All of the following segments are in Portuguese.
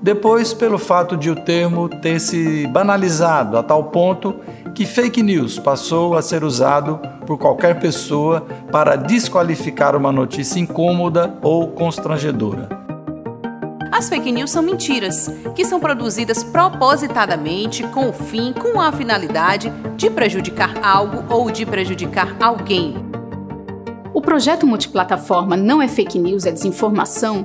Depois, pelo fato de o termo ter se banalizado a tal ponto que fake news passou a ser usado por qualquer pessoa para desqualificar uma notícia incômoda ou constrangedora. As fake news são mentiras, que são produzidas propositadamente com o fim, com a finalidade de prejudicar algo ou de prejudicar alguém. O projeto multiplataforma Não é Fake News, é Desinformação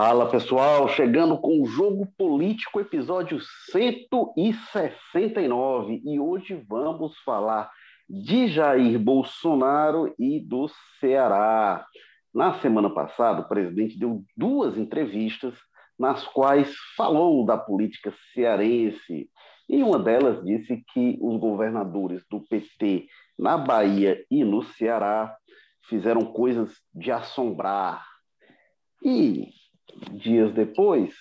Fala pessoal, chegando com o Jogo Político, episódio 169. E hoje vamos falar de Jair Bolsonaro e do Ceará. Na semana passada, o presidente deu duas entrevistas nas quais falou da política cearense. E uma delas disse que os governadores do PT na Bahia e no Ceará fizeram coisas de assombrar. E dias depois,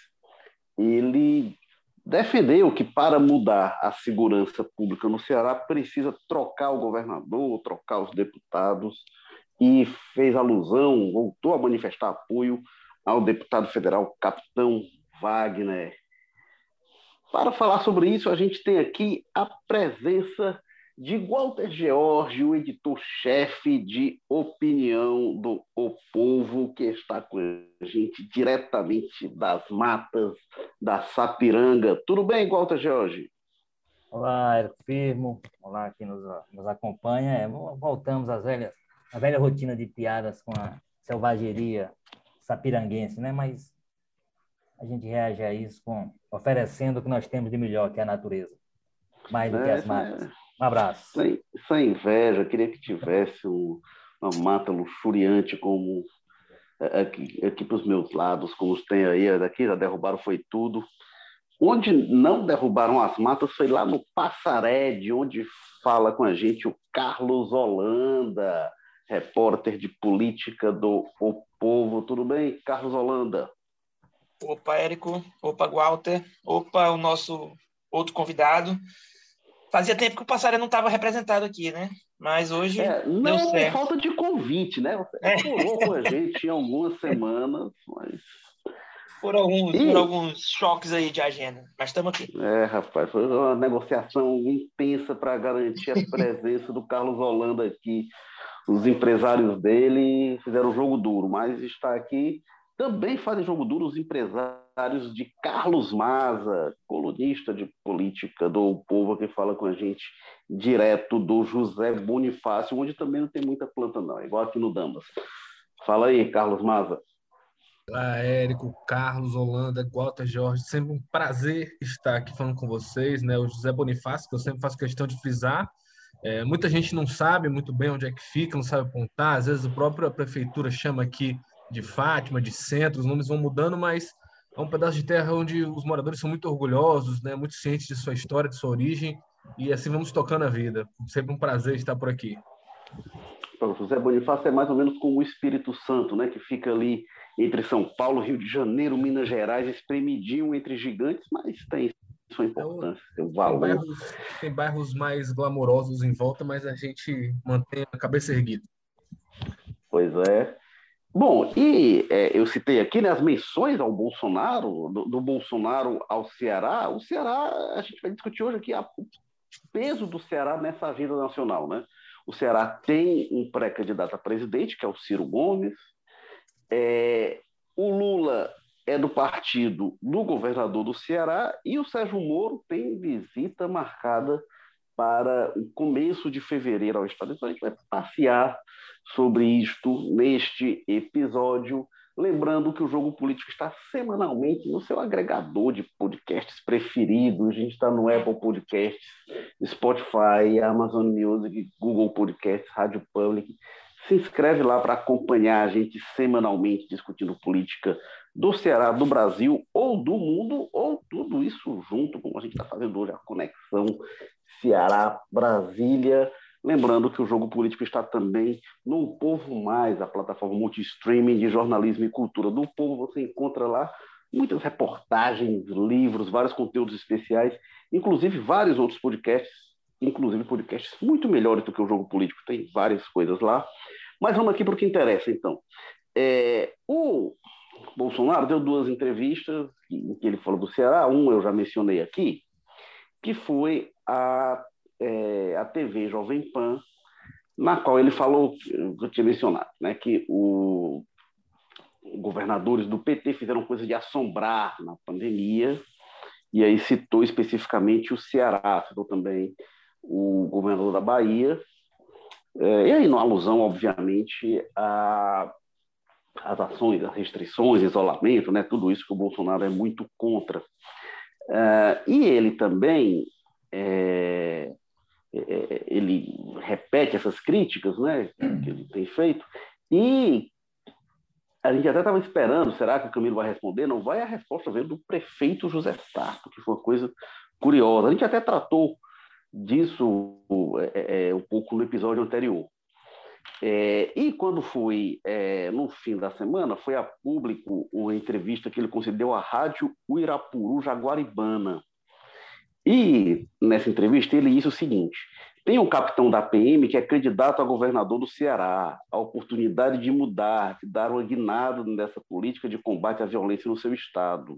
ele defendeu que para mudar a segurança pública no Ceará precisa trocar o governador, trocar os deputados e fez alusão, voltou a manifestar apoio ao deputado federal Capitão Wagner. Para falar sobre isso, a gente tem aqui a presença de Walter George, o editor-chefe de opinião do O Povo, que está com a gente diretamente das matas da Sapiranga. Tudo bem, Walter George? Olá, Érico Firmo. Olá, quem nos, nos acompanha. É, voltamos às velhas, à velha rotina de piadas com a selvageria sapiranguense, né? Mas a gente reage a isso com oferecendo o que nós temos de melhor, que é a natureza, mais do é, que as matas. É um abraço. Sem, sem inveja, queria que tivesse um, uma mata luxuriante como é, aqui, aqui para os meus lados, como os tem aí, daqui já derrubaram foi tudo. Onde não derrubaram as matas foi lá no Passarede, onde fala com a gente o Carlos Holanda, repórter de política do O Povo. Tudo bem, Carlos Holanda? Opa, Érico. Opa, Walter. Opa, o nosso outro convidado. Fazia tempo que o Passaré não estava representado aqui, né? Mas hoje. É, não, é falta de convite, né? Você é. com a gente em algumas semanas, mas. Por alguns, e... por alguns choques aí de agenda, mas estamos aqui. É, rapaz, foi uma negociação intensa para garantir a presença do Carlos Holanda aqui. Os empresários dele fizeram jogo duro, mas está aqui também fazem jogo duro os empresários de Carlos Maza, colunista de política do Povo, que fala com a gente direto do José Bonifácio, onde também não tem muita planta, não, igual aqui no Damas. Fala aí, Carlos Maza. Olá, Érico, Carlos, Holanda, Walter Jorge, sempre um prazer estar aqui falando com vocês, né? O José Bonifácio, que eu sempre faço questão de frisar, é, muita gente não sabe muito bem onde é que fica, não sabe apontar, às vezes a própria prefeitura chama aqui de Fátima, de centro, os nomes vão mudando, mas é um pedaço de terra onde os moradores são muito orgulhosos, né, muito cientes de sua história, de sua origem, e assim vamos tocando a vida. Sempre um prazer estar por aqui. O José Bonifácio é mais ou menos como o Espírito Santo, né, que fica ali entre São Paulo, Rio de Janeiro, Minas Gerais, espremidinho entre gigantes, mas tem sua importância, seu valor. Tem bairros, tem bairros mais glamourosos em volta, mas a gente mantém a cabeça erguida. Pois é. Bom, e é, eu citei aqui né, as menções ao Bolsonaro, do, do, Bolsonaro ao Ceará. O Ceará, a gente vai discutir hoje aqui a, o peso do Ceará nessa agenda nacional. Né? O Ceará tem um pré-candidato a presidente, que é o Ciro Gomes. É, o Lula é do partido do governador do Ceará e o Sérgio Moro tem visita marcada para o começo de fevereiro ao Estado. Então a gente vai passear sobre isto neste episódio. Lembrando que o Jogo Político está semanalmente no seu agregador de podcasts preferidos. A gente está no Apple Podcasts, Spotify, Amazon Music, Google Podcasts, Rádio Public. Se inscreve lá para acompanhar a gente semanalmente discutindo política do Ceará, do Brasil ou do mundo, ou tudo isso junto, como a gente está fazendo hoje, a conexão Ceará, Brasília. Lembrando que o Jogo Político está também no Povo Mais, a plataforma multi-streaming de jornalismo e cultura do povo. Você encontra lá muitas reportagens, livros, vários conteúdos especiais, inclusive vários outros podcasts, inclusive podcasts muito melhores do que o Jogo Político. Tem várias coisas lá. Mas vamos aqui para o que interessa, então. É, o Bolsonaro deu duas entrevistas em que ele falou do Ceará. Um eu já mencionei aqui, que foi a, é, a TV Jovem Pan, na qual ele falou, eu tinha mencionado, né, que o, governadores do PT fizeram coisa de assombrar na pandemia, e aí citou especificamente o Ceará, citou também o governador da Bahia, é, e aí, numa alusão, obviamente, a as ações, as restrições, isolamento, né, tudo isso que o Bolsonaro é muito contra. Uh, e ele também é, é, ele repete essas críticas né, que ele tem feito, e a gente até estava esperando, será que o Camilo vai responder? Não vai, a resposta veio do prefeito José Sarto, que foi uma coisa curiosa. A gente até tratou disso é, é um pouco no episódio anterior. É, e quando foi é, no fim da semana, foi a público uma entrevista que ele concedeu à Rádio Uirapuru Jaguaribana. E nessa entrevista ele disse o seguinte: tem um capitão da PM que é candidato a governador do Ceará, a oportunidade de mudar, de dar uma guinada nessa política de combate à violência no seu estado.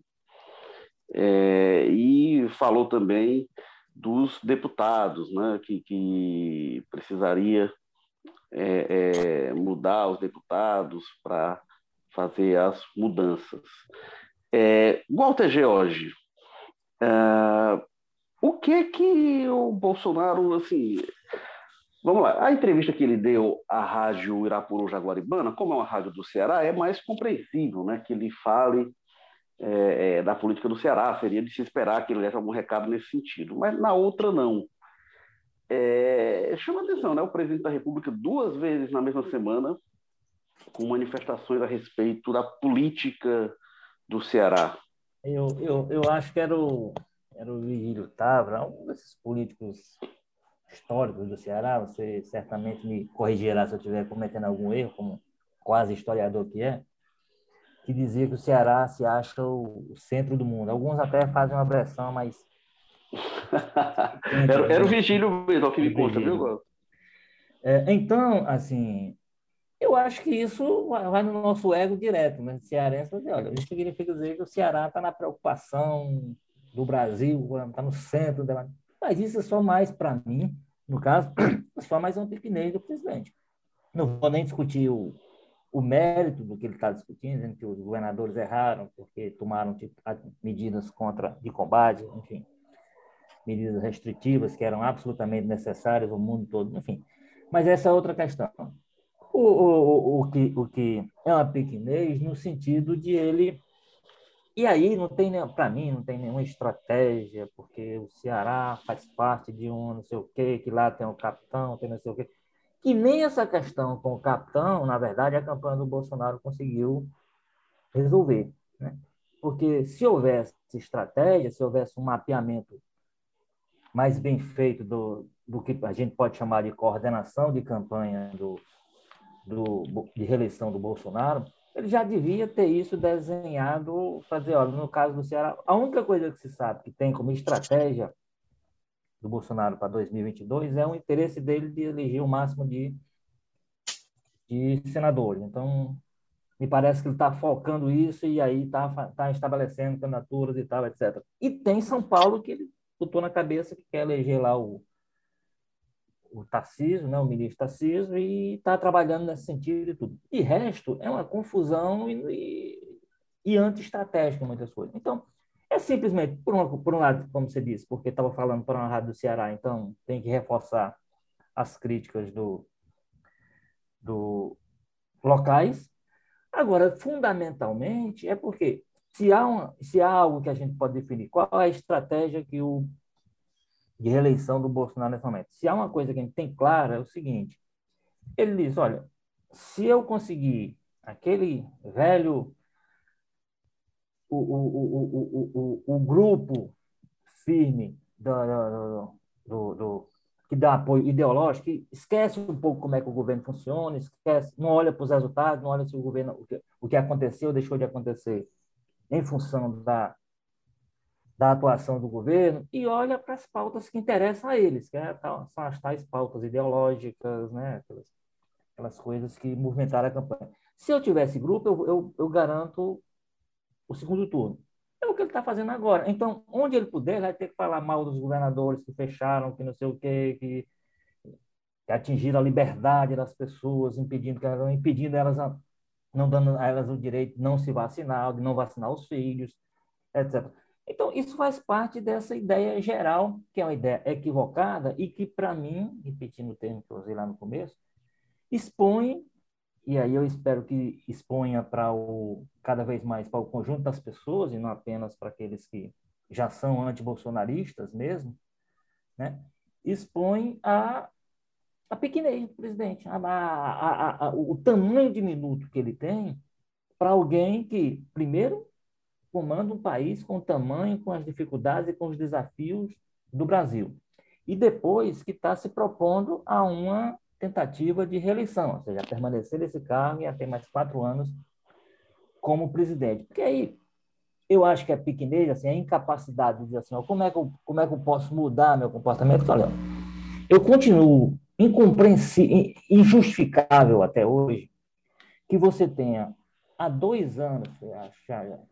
É, e falou também dos deputados, né, que, que precisaria é, é, mudar os deputados para fazer as mudanças. É, Walter George, é, o que que o Bolsonaro, assim, vamos lá, a entrevista que ele deu à rádio Irapuru Jaguaribana, como é uma rádio do Ceará, é mais compreensível, né, que ele fale é, é, da política do Ceará, seria de se esperar que ele desse algum recado nesse sentido, mas na outra não. É, chama atenção, né? O presidente da República, duas vezes na mesma semana, com manifestações a respeito da política do Ceará. Eu, eu, eu acho que era o, era o Virgílio Tavra, um desses políticos históricos do Ceará. Você certamente me corrigirá se eu estiver cometendo algum erro, como quase historiador que é, que dizia que o Ceará se acha o centro do mundo. Alguns até fazem uma versão mais era, era, o Vigílio mesmo, que me conta, viu, é, Então, assim, eu acho que isso vai no nosso ego direto, mas cearense, olha, isso significa dizer que o Ceará está na preocupação do Brasil, está no centro dela. Mas isso é só mais para mim, no caso, é só mais um piquenês do presidente. Não vou nem discutir o, o mérito do que ele está discutindo, dizendo que os governadores erraram porque tomaram medidas contra de combate, enfim medidas restritivas que eram absolutamente necessárias no mundo todo, enfim. Mas essa é outra questão. O, o, o, que, o que é uma pequenez no sentido de ele. E aí, não tem para mim, não tem nenhuma estratégia, porque o Ceará faz parte de um não sei o quê, que lá tem o capitão, tem não sei o quê. Que nem essa questão com o capitão, na verdade, a campanha do Bolsonaro conseguiu resolver. Né? Porque se houvesse estratégia, se houvesse um mapeamento mais bem feito do, do que a gente pode chamar de coordenação de campanha do, do, de reeleição do Bolsonaro, ele já devia ter isso desenhado, fazer, olha, no caso do Ceará, a única coisa que se sabe que tem como estratégia do Bolsonaro para 2022 é o interesse dele de eleger o máximo de, de senadores. Então, Me parece que ele está focando isso e aí está tá estabelecendo candidaturas e tal, etc. E tem São Paulo que ele botou na cabeça que quer eleger lá o, o Tarcísio, né, o ministro Tarcísio, e está trabalhando nesse sentido e tudo. E resto é uma confusão e, e, e anti-estratégica muitas coisas. Então, é simplesmente, por, por um lado, como você disse, porque estava falando para uma rádio do Ceará, então tem que reforçar as críticas do, do locais. Agora, fundamentalmente, é porque se há, uma, se há algo que a gente pode definir, qual é a estratégia que o, de reeleição do Bolsonaro nesse momento? Se há uma coisa que a gente tem clara, é o seguinte: ele diz, olha, se eu conseguir aquele velho, o, o, o, o, o, grupo firme do, do, do, do que dá apoio ideológico, que esquece um pouco como é que o governo funciona, esquece, não olha para os resultados, não olha se o governo o que, o que aconteceu, deixou de acontecer em função da, da atuação do governo e olha para as pautas que interessam a eles, que é, são as tais pautas ideológicas, né? aquelas, aquelas coisas que movimentaram a campanha. Se eu tivesse grupo, eu, eu, eu garanto o segundo turno. É o que ele está fazendo agora. Então, onde ele puder, vai ter que falar mal dos governadores que fecharam, que não sei o quê, que, que atingiram a liberdade das pessoas, impedindo, impedindo elas, a, não dando a elas o direito de não se vacinar, de não vacinar os filhos, etc. Então, isso faz parte dessa ideia geral, que é uma ideia equivocada e que, para mim, repetindo o termo que eu usei lá no começo, expõe e aí eu espero que exponha para o cada vez mais para o conjunto das pessoas e não apenas para aqueles que já são antibolsonaristas mesmo, né? Expõe a a pequenez do presidente, a, a, a, o tamanho diminuto que ele tem para alguém que, primeiro, comanda um país com o tamanho, com as dificuldades e com os desafios do Brasil. E depois que está se propondo a uma tentativa de reeleição, ou seja, permanecer nesse cargo e até mais quatro anos como presidente. Porque aí eu acho que é pequenez, assim, a incapacidade de dizer assim, ó, como, é que eu, como é que eu posso mudar meu comportamento? Olha, eu continuo incompreensível, injustificável até hoje que você tenha há dois anos,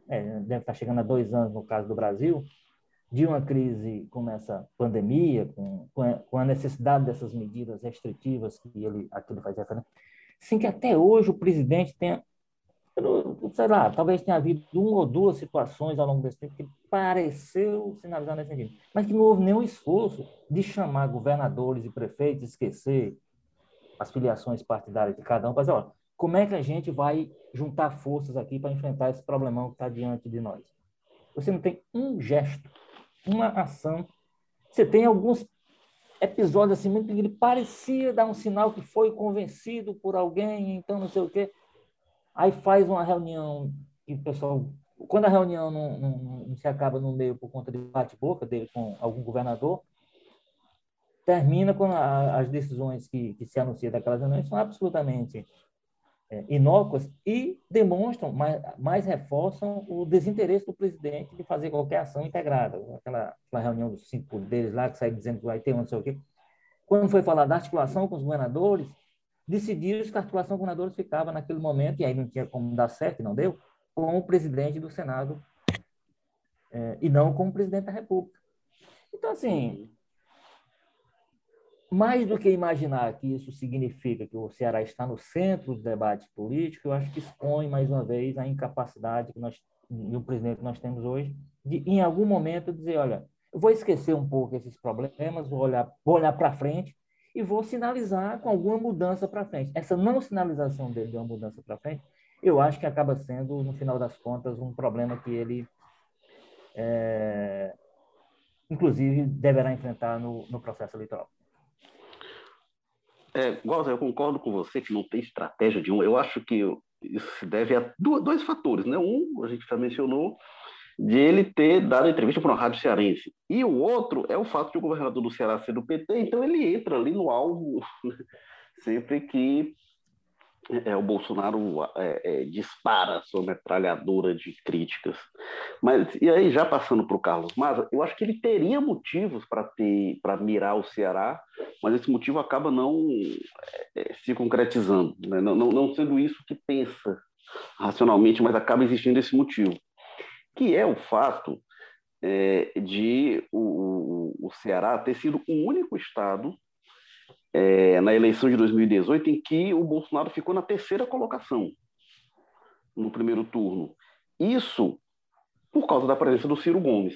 é, deve estar chegando a dois anos no caso do Brasil, de uma crise como essa pandemia, com, a, com a necessidade dessas medidas restritivas que ele, aqui ele faz referência, sem que até hoje o presidente tenha, sei lá, talvez tenha havido uma ou duas situações ao longo desse tempo que pareceu sinalizar nesse sentido, mas que não houve nenhum esforço de chamar governadores e prefeitos, esquecer as filiações partidárias de cada um, mas olha, como é que a gente vai juntar forças aqui para enfrentar esse problemão que está diante de nós? Você não tem um gesto uma ação. Você tem alguns episódios assim muito que parecia dar um sinal que foi convencido por alguém, então não sei o quê. Aí faz uma reunião e o pessoal, quando a reunião não, não, não se acaba no meio por conta de bate-boca dele com algum governador, termina quando as decisões que, que se anunciam daquelas reuniões são absolutamente inócuas e demonstram, mais, mais reforçam o desinteresse do presidente de fazer qualquer ação integrada. Aquela, aquela reunião dos cinco poderes lá, que sai dizendo que vai ter um não sei o quê. Quando foi falar da articulação com os governadores, decidiram que a articulação com os governadores ficava naquele momento, e aí não tinha como dar certo, não deu, com o presidente do Senado é, e não com o presidente da República. Então, assim, mais do que imaginar que isso significa que o Ceará está no centro do debate político, eu acho que expõe mais uma vez a incapacidade que nós e o presidente que nós temos hoje de em algum momento dizer, olha, eu vou esquecer um pouco esses problemas, vou olhar, olhar para frente e vou sinalizar com alguma mudança para frente. Essa não sinalização dele de uma mudança para frente, eu acho que acaba sendo, no final das contas, um problema que ele, é, inclusive, deverá enfrentar no, no processo eleitoral. É, Walter, eu concordo com você que não tem estratégia de um. Eu acho que isso se deve a dois fatores. Né? Um, a gente já mencionou, de ele ter dado entrevista para uma rádio cearense. E o outro é o fato de o governador do Ceará ser do PT, então ele entra ali no alvo sempre que é, o Bolsonaro é, é, dispara sua metralhadora de críticas. Mas, e aí, já passando para o Carlos Maza, eu acho que ele teria motivos para mirar o Ceará, mas esse motivo acaba não é, é, se concretizando, né? não, não, não, sendo isso que pensa racionalmente, mas acaba existindo esse motivo, que é o fato é, de o, o, Ceará ter sido o único estado é, na eleição de 2018 em que o Bolsonaro ficou na terceira colocação no primeiro turno. Isso por causa da presença do Ciro Gomes.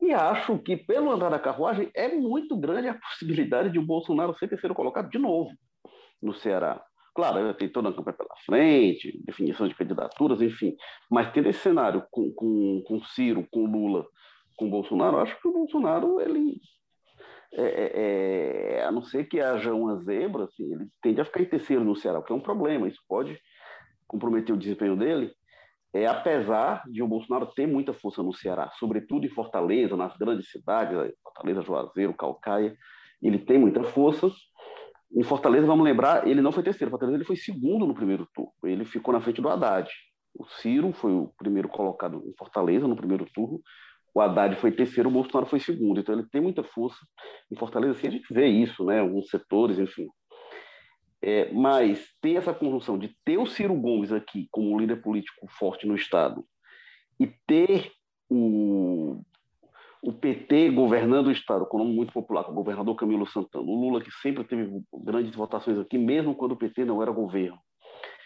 E acho que, pelo andar da carruagem, é muito grande a possibilidade de o Bolsonaro ser terceiro colocado de novo no Ceará. Claro, tem toda a campanha pela frente, definição de candidaturas, enfim. Mas tendo esse cenário com, com, com Ciro, com Lula, com Bolsonaro, acho que o Bolsonaro, ele, é, é, é, a não ser que haja uma zebra, assim, ele tende a ficar em terceiro no Ceará, o que é um problema. Isso pode comprometer o desempenho dele é, apesar de o Bolsonaro ter muita força no Ceará, sobretudo em Fortaleza, nas grandes cidades, Fortaleza, Juazeiro, Calcaia, ele tem muita força. Em Fortaleza, vamos lembrar, ele não foi terceiro, Fortaleza ele foi segundo no primeiro turno, ele ficou na frente do Haddad. O Ciro foi o primeiro colocado em Fortaleza no primeiro turno, o Haddad foi terceiro, o Bolsonaro foi segundo. Então ele tem muita força em Fortaleza, assim a gente vê isso, né? Alguns setores, enfim. É, mas ter essa conjunção de ter o Ciro Gomes aqui como líder político forte no Estado e ter o, o PT governando o Estado com um nome muito popular, com o governador Camilo Santana, o Lula que sempre teve grandes votações aqui, mesmo quando o PT não era governo.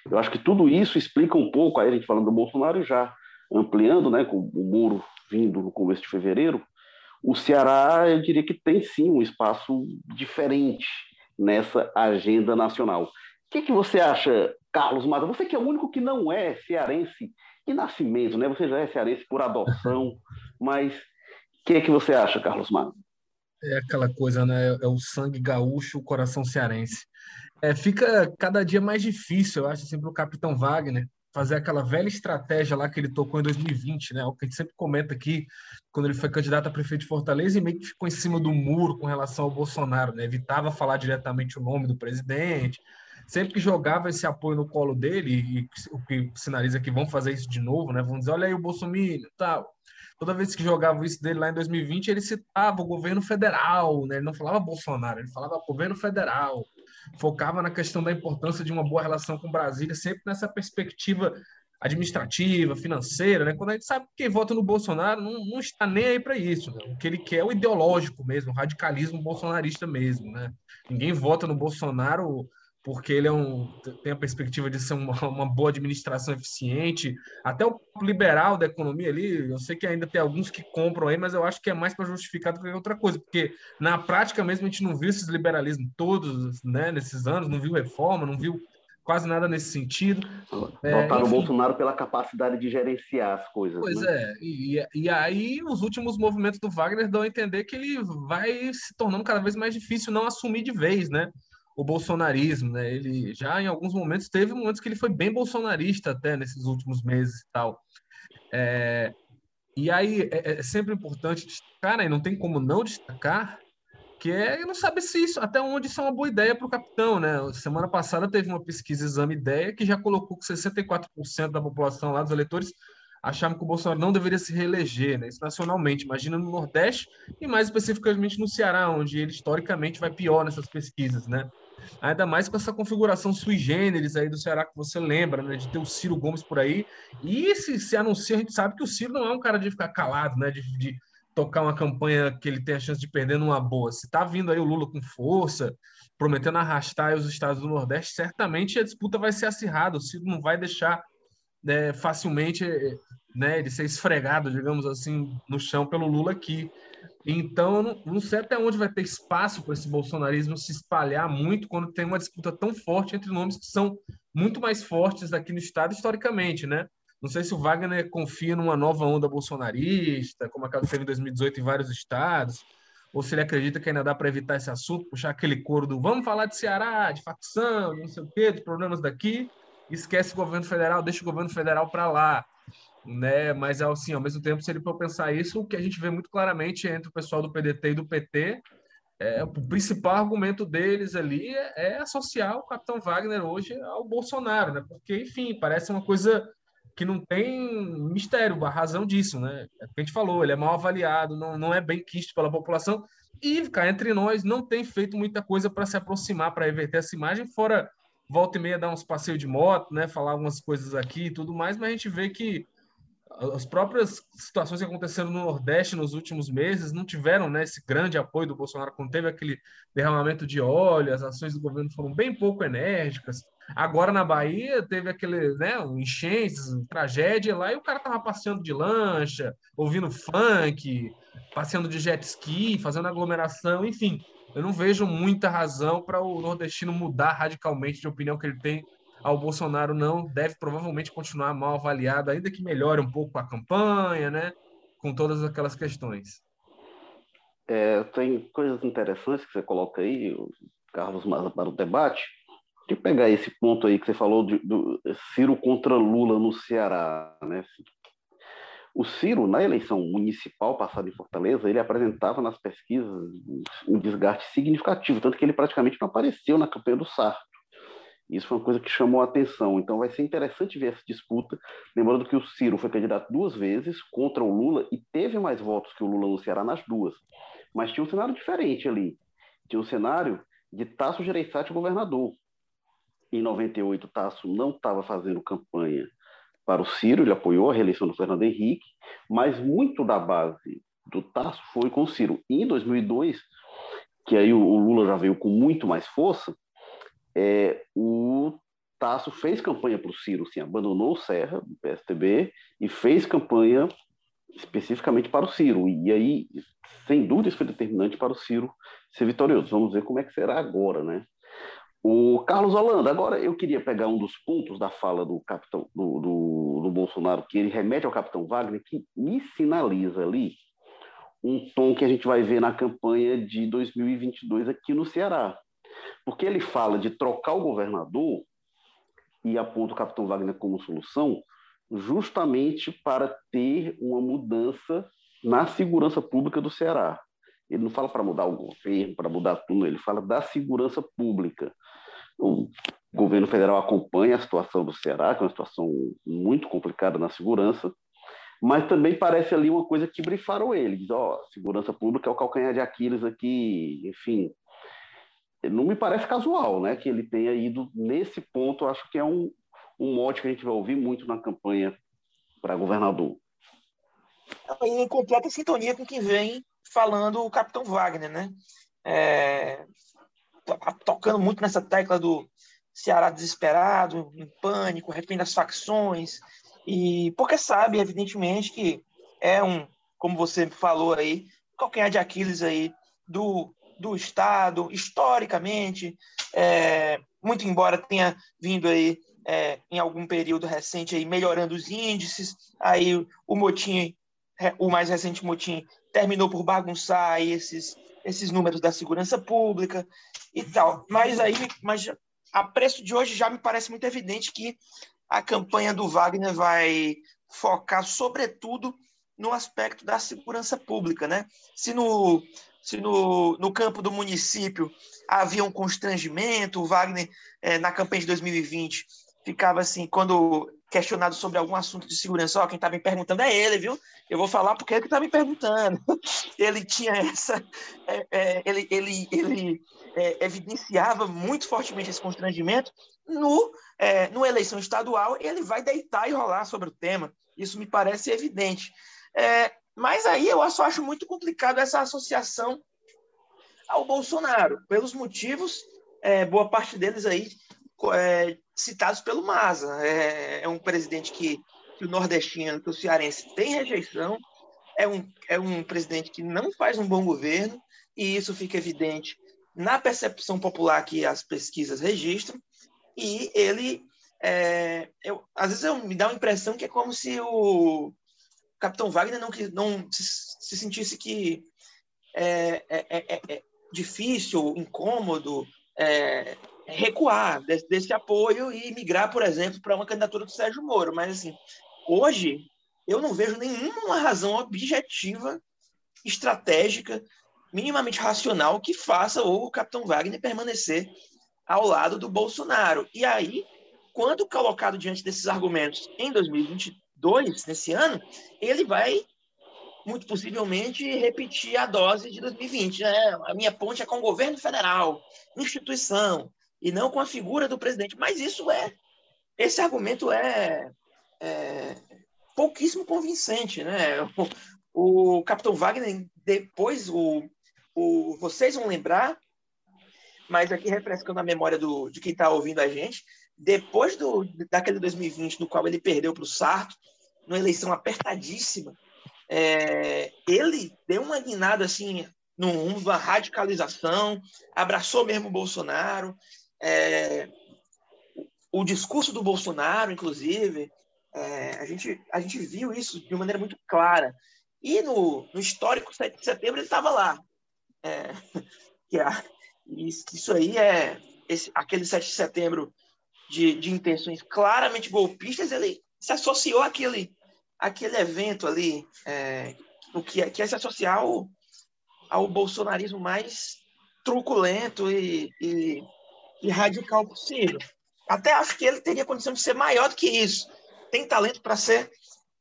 Eu acho que tudo isso explica um pouco, aí a gente falando do Bolsonaro já ampliando, né, com o muro vindo no começo de fevereiro, o Ceará, eu diria que tem sim um espaço diferente nessa agenda nacional. O que, que você acha, Carlos Mata? Você que é o único que não é cearense de nascimento, né? Você já é cearense por adoção, mas o que, que você acha, Carlos Mata? É aquela coisa, né? É o sangue gaúcho, o coração cearense. É, fica cada dia mais difícil, eu acho, assim, para o Capitão Wagner fazer aquela velha estratégia lá que ele tocou em 2020, né? O que a gente sempre comenta aqui, quando ele foi candidato a prefeito de Fortaleza e meio que ficou em cima do muro com relação ao Bolsonaro, né? Evitava falar diretamente o nome do presidente. Sempre que jogava esse apoio no colo dele, e o que sinaliza que vão fazer isso de novo, né? Vão dizer, olha aí o Bolsonaro tal. Toda vez que jogava isso dele lá em 2020, ele citava o governo federal, né? Ele não falava Bolsonaro, ele falava governo federal focava na questão da importância de uma boa relação com Brasília, sempre nessa perspectiva administrativa, financeira, né? Quando a gente sabe que quem vota no Bolsonaro não, não está nem aí para isso, né? o que ele quer é o ideológico mesmo, o radicalismo bolsonarista mesmo, né? Ninguém vota no Bolsonaro porque ele é um, tem a perspectiva de ser uma, uma, boa administração eficiente, até o liberal da economia ali, eu sei que ainda tem alguns que compram aí, mas eu acho que é mais para justificar do que outra coisa, porque na prática mesmo a gente não viu esses liberalismos todos, né, nesses anos, não viu reforma, não viu quase nada nesse sentido. Votaram é, o Bolsonaro pela capacidade de gerenciar as coisas. Pois né? é, e, e aí os últimos movimentos do Wagner dão a entender que ele vai se tornando cada vez mais difícil não assumir de vez, né? O bolsonarismo, né? Ele já em alguns momentos teve momentos que ele foi bem bolsonarista até nesses últimos meses e tal. É, e aí é, é, sempre importante destacar, né? Não tem como não destacar que é não sabe se isso até onde isso é uma boa ideia para o capitão, né? Semana passada teve uma pesquisa Exame Ideia que já colocou que 64% da população lá dos eleitores achavam que o Bolsonaro não deveria se reeleger, né? Isso nacionalmente. Imagina no Nordeste e mais especificamente no Ceará, onde ele historicamente vai pior nessas pesquisas, né? Ainda mais com essa configuração sui generis aí do Ceará que você lembra, né? De ter o Ciro Gomes por aí. E se, se anuncia, a gente sabe que o Ciro não é um cara de ficar calado, né? De, de tocar uma campanha que ele tem a chance de perder numa boa. Se tá vindo aí o Lula com força, prometendo arrastar os estados do Nordeste, certamente a disputa vai ser acirrada. O Ciro não vai deixar né, facilmente né, de ser esfregado, digamos assim, no chão pelo Lula aqui. Então, não, sei até onde vai ter espaço para esse bolsonarismo se espalhar muito quando tem uma disputa tão forte entre nomes que são muito mais fortes aqui no Estado historicamente, né? Não sei se o Wagner confia numa nova onda bolsonarista, como aquela que teve em 2018 em vários estados, ou se ele acredita que ainda dá para evitar esse assunto, puxar aquele coro do vamos falar de Ceará, de facção, não sei o quê, de problemas daqui, esquece o governo federal, deixa o governo federal para lá né? Mas assim, ao mesmo tempo, se ele for pensar isso, o que a gente vê muito claramente entre o pessoal do PDT e do PT, é, o principal argumento deles ali é, é associar o Capitão Wagner hoje ao Bolsonaro, né? Porque, enfim, parece uma coisa que não tem mistério, a razão disso, né? É o que a gente falou, ele é mal avaliado, não, não é bem quisto pela população e, cá entre nós, não tem feito muita coisa para se aproximar, para reverter essa imagem, fora volta e meia dar uns passeios de moto, né? Falar algumas coisas aqui e tudo mais, mas a gente vê que as próprias situações que aconteceram no Nordeste nos últimos meses não tiveram né, esse grande apoio do Bolsonaro, quando teve aquele derramamento de óleo, as ações do governo foram bem pouco enérgicas. Agora na Bahia teve aquele, né, um enchentes, tragédia lá, e o cara tava passeando de lancha, ouvindo funk, passeando de jet ski, fazendo aglomeração, enfim. Eu não vejo muita razão para o nordestino mudar radicalmente de opinião que ele tem ao Bolsonaro não deve provavelmente continuar mal avaliado, ainda que melhore um pouco a campanha, né? Com todas aquelas questões. É, tem coisas interessantes que você coloca aí, Carlos para o debate. De pegar esse ponto aí que você falou de, do Ciro contra Lula no Ceará, né? O Ciro, na eleição municipal passada em Fortaleza, ele apresentava nas pesquisas um desgaste significativo, tanto que ele praticamente não apareceu na campanha do Sarto. Isso foi uma coisa que chamou a atenção. Então vai ser interessante ver essa disputa. Lembrando que o Ciro foi candidato duas vezes contra o Lula e teve mais votos que o Lula no Ceará nas duas. Mas tinha um cenário diferente ali. Tinha um cenário de Tasso Gereissati governador. Em 98, Tasso não estava fazendo campanha para o Ciro, ele apoiou a reeleição do Fernando Henrique, mas muito da base do Tasso foi com o Ciro. E em 2002, que aí o Lula já veio com muito mais força, é, o Tasso fez campanha para o Ciro, assim, abandonou o Serra, do PSTB, e fez campanha especificamente para o Ciro. E aí, sem dúvida, isso foi determinante para o Ciro ser vitorioso. Vamos ver como é que será agora, né? O Carlos Holanda, agora eu queria pegar um dos pontos da fala do capitão do, do, do Bolsonaro, que ele remete ao capitão Wagner, que me sinaliza ali um tom que a gente vai ver na campanha de 2022 aqui no Ceará. Porque ele fala de trocar o governador e aponta o capitão Wagner como solução, justamente para ter uma mudança na segurança pública do Ceará. Ele não fala para mudar o governo, para mudar tudo, ele fala da segurança pública. O governo federal acompanha a situação do Ceará, que é uma situação muito complicada na segurança, mas também parece ali uma coisa que brifaram ele. Ó, oh, segurança pública é o calcanhar de Aquiles aqui, enfim, não me parece casual, né? Que ele tenha ido nesse ponto, acho que é um, um mote que a gente vai ouvir muito na campanha para governador. Em completa sintonia com quem vem falando o Capitão Wagner, né? É, tocando muito nessa tecla do Ceará desesperado, em pânico, refém das facções, e porque sabe, evidentemente, que é um, como você falou aí, calcanhar de Aquiles aí do do Estado, historicamente, é, muito embora tenha vindo aí é, em algum período recente aí melhorando os índices, aí o motim, o mais recente motim terminou por bagunçar esses esses números da segurança pública e tal. Mas aí, mas a preço de hoje já me parece muito evidente que a campanha do Wagner vai focar sobretudo no aspecto da segurança pública, né? Se no se no, no campo do município havia um constrangimento, o Wagner, é, na campanha de 2020, ficava assim, quando questionado sobre algum assunto de segurança, ó, quem está me perguntando é ele, viu? Eu vou falar porque é ele que está me perguntando. ele tinha essa, é, é, ele, ele, ele é, evidenciava muito fortemente esse constrangimento. No, é, no eleição estadual, ele vai deitar e rolar sobre o tema. Isso me parece evidente. É, mas aí eu só acho muito complicado essa associação ao Bolsonaro, pelos motivos, é, boa parte deles aí é, citados pelo Maza. É, é um presidente que, que, o nordestino, que o cearense tem rejeição, é um, é um presidente que não faz um bom governo, e isso fica evidente na percepção popular que as pesquisas registram, e ele, é, eu, às vezes eu, me dá uma impressão que é como se o, Capitão Wagner não, não se, se sentisse que é, é, é, é difícil, incômodo é, recuar desse, desse, apoio e migrar, por exemplo, para uma candidatura do Sérgio Moro. Mas, assim, hoje eu não vejo nenhuma razão objetiva, estratégica, minimamente racional que faça o Capitão Wagner permanecer ao lado do Bolsonaro. E aí, quando colocado diante desses argumentos em 2022, 2022, nesse ano, ele vai, muito possivelmente, repetir a dose de 2020. Né? A minha ponte é com o governo federal, instituição, e não com a figura do presidente. Mas isso é, esse argumento é, é pouquíssimo convincente, né? O, o Capitão Wagner, depois, o, o, vocês vão lembrar, mas aqui refrescando a memória do, de quem está ouvindo a gente, depois do, daquele 2020, no qual ele perdeu para o Sarto, numa eleição apertadíssima, é, ele deu uma guinada assim da radicalização, abraçou mesmo o Bolsonaro, é, o, o discurso do Bolsonaro, inclusive, é, a, gente, a gente viu isso de maneira muito clara. E no, no histórico 7 de setembro ele estava lá. É, que a, isso aí é esse, aquele 7 de setembro de, de intenções claramente golpistas, ele se associou àquele, àquele evento ali, é, o que, é, que é se associar ao, ao bolsonarismo mais truculento e, e, e radical possível. Até acho que ele teria condição de ser maior do que isso. Tem talento para ser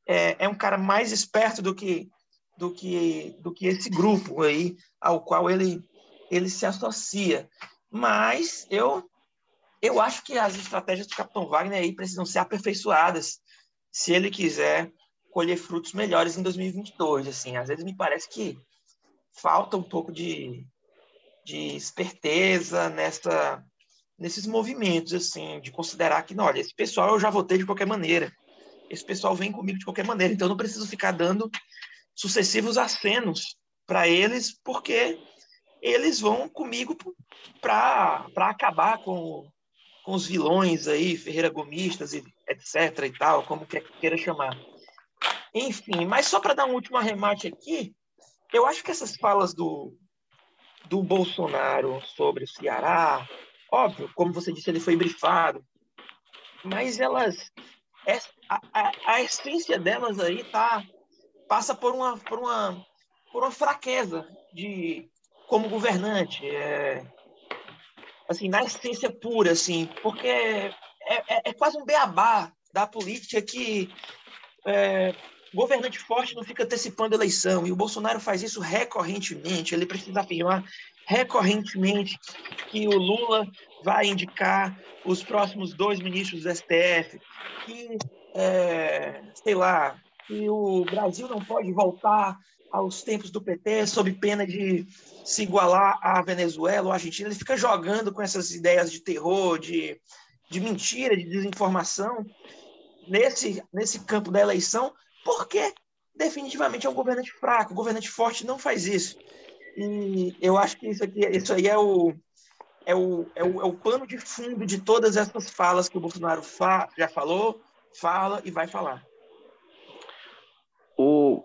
é, é, um cara mais esperto do que do que do que esse grupo aí ao qual ele ele se associa. Mas eu eu acho que as estratégias do Capitão Wagner aí precisam ser aperfeiçoadas se ele quiser colher frutos melhores em 2022. Assim, às vezes me parece que falta um pouco de, de esperteza nessa, nesses movimentos, assim, de considerar que, não, olha, esse pessoal eu já votei de qualquer maneira. Esse pessoal vem comigo de qualquer maneira, então eu não preciso ficar dando sucessivos acenos para eles, porque eles vão comigo para acabar com, com os vilões aí, Ferreira Gomistas, e etc. e tal, como quer queira chamar. Enfim, mas só para dar um último arremate aqui, eu acho que essas falas do, do Bolsonaro sobre o Ceará, óbvio, como você disse, ele foi brifado, mas elas, a, a, a essência delas aí tá, passa por uma, por uma, por uma fraqueza de como governante. É, assim, na essência pura, assim, porque é, é, é quase um beabá da política que é, governante forte não fica antecipando eleição, e o Bolsonaro faz isso recorrentemente, ele precisa afirmar recorrentemente que o Lula vai indicar os próximos dois ministros do STF, que, é, sei lá, que o Brasil não pode voltar aos tempos do PT sob pena de se igualar à Venezuela ou à Argentina. Ele fica jogando com essas ideias de terror, de, de mentira, de desinformação nesse, nesse campo da eleição, porque definitivamente é um governante fraco. O governante forte não faz isso. E eu acho que isso, aqui, isso aí é o, é o, é, o, é o pano de fundo de todas essas falas que o Bolsonaro fa, já falou, fala e vai falar.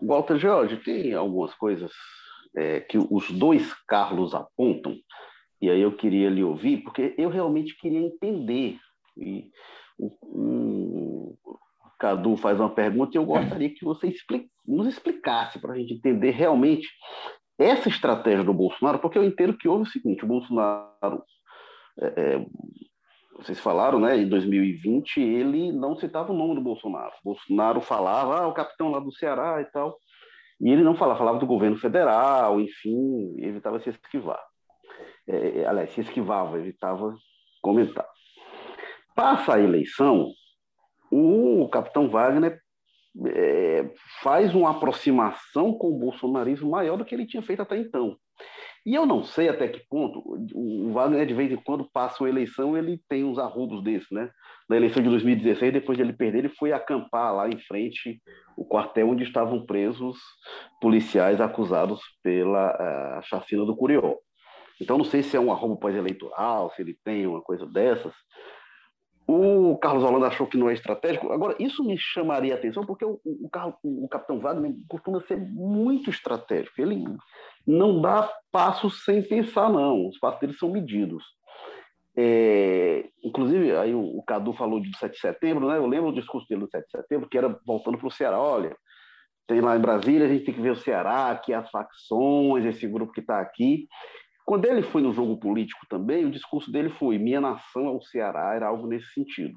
Walter George, tem algumas coisas é, que os dois Carlos apontam, e aí eu queria lhe ouvir, porque eu realmente queria entender. E o, o Cadu faz uma pergunta e eu gostaria que você explique, nos explicasse para a gente entender realmente essa estratégia do Bolsonaro, porque eu entendo que houve o seguinte: o Bolsonaro. É, é vocês falaram, né, em 2020, ele não citava o nome do Bolsonaro. Bolsonaro falava, ah, o capitão lá do Ceará e tal. E ele não falava, falava do governo federal, enfim, evitava se esquivar. É, é, aliás, se esquivava, evitava comentar. Passa a eleição, o capitão Wagner é, faz uma aproximação com o bolsonarismo maior do que ele tinha feito até então. E eu não sei até que ponto o Wagner, de vez em quando, passa uma eleição, ele tem uns arrobos desses, né? Na eleição de 2016, depois de ele perder, ele foi acampar lá em frente o quartel onde estavam presos policiais acusados pela uh, chacina do Curió. Então, não sei se é um arrobo pós-eleitoral, se ele tem uma coisa dessas. O Carlos Holanda achou que não é estratégico. Agora, isso me chamaria a atenção porque o, o, o, o Capitão Wagner costuma ser muito estratégico. Ele não dá passos sem pensar, não. Os passos dele são medidos. É, inclusive, aí o, o, Cadu falou de 7 de setembro, né? Eu lembro o discurso dele do 7 de setembro, que era voltando para o Ceará. Olha, tem lá em Brasília, a gente tem que ver o Ceará, aqui as facções, esse grupo que está aqui. Quando ele foi no jogo político também, o discurso dele foi: minha nação é o Ceará, era algo nesse sentido.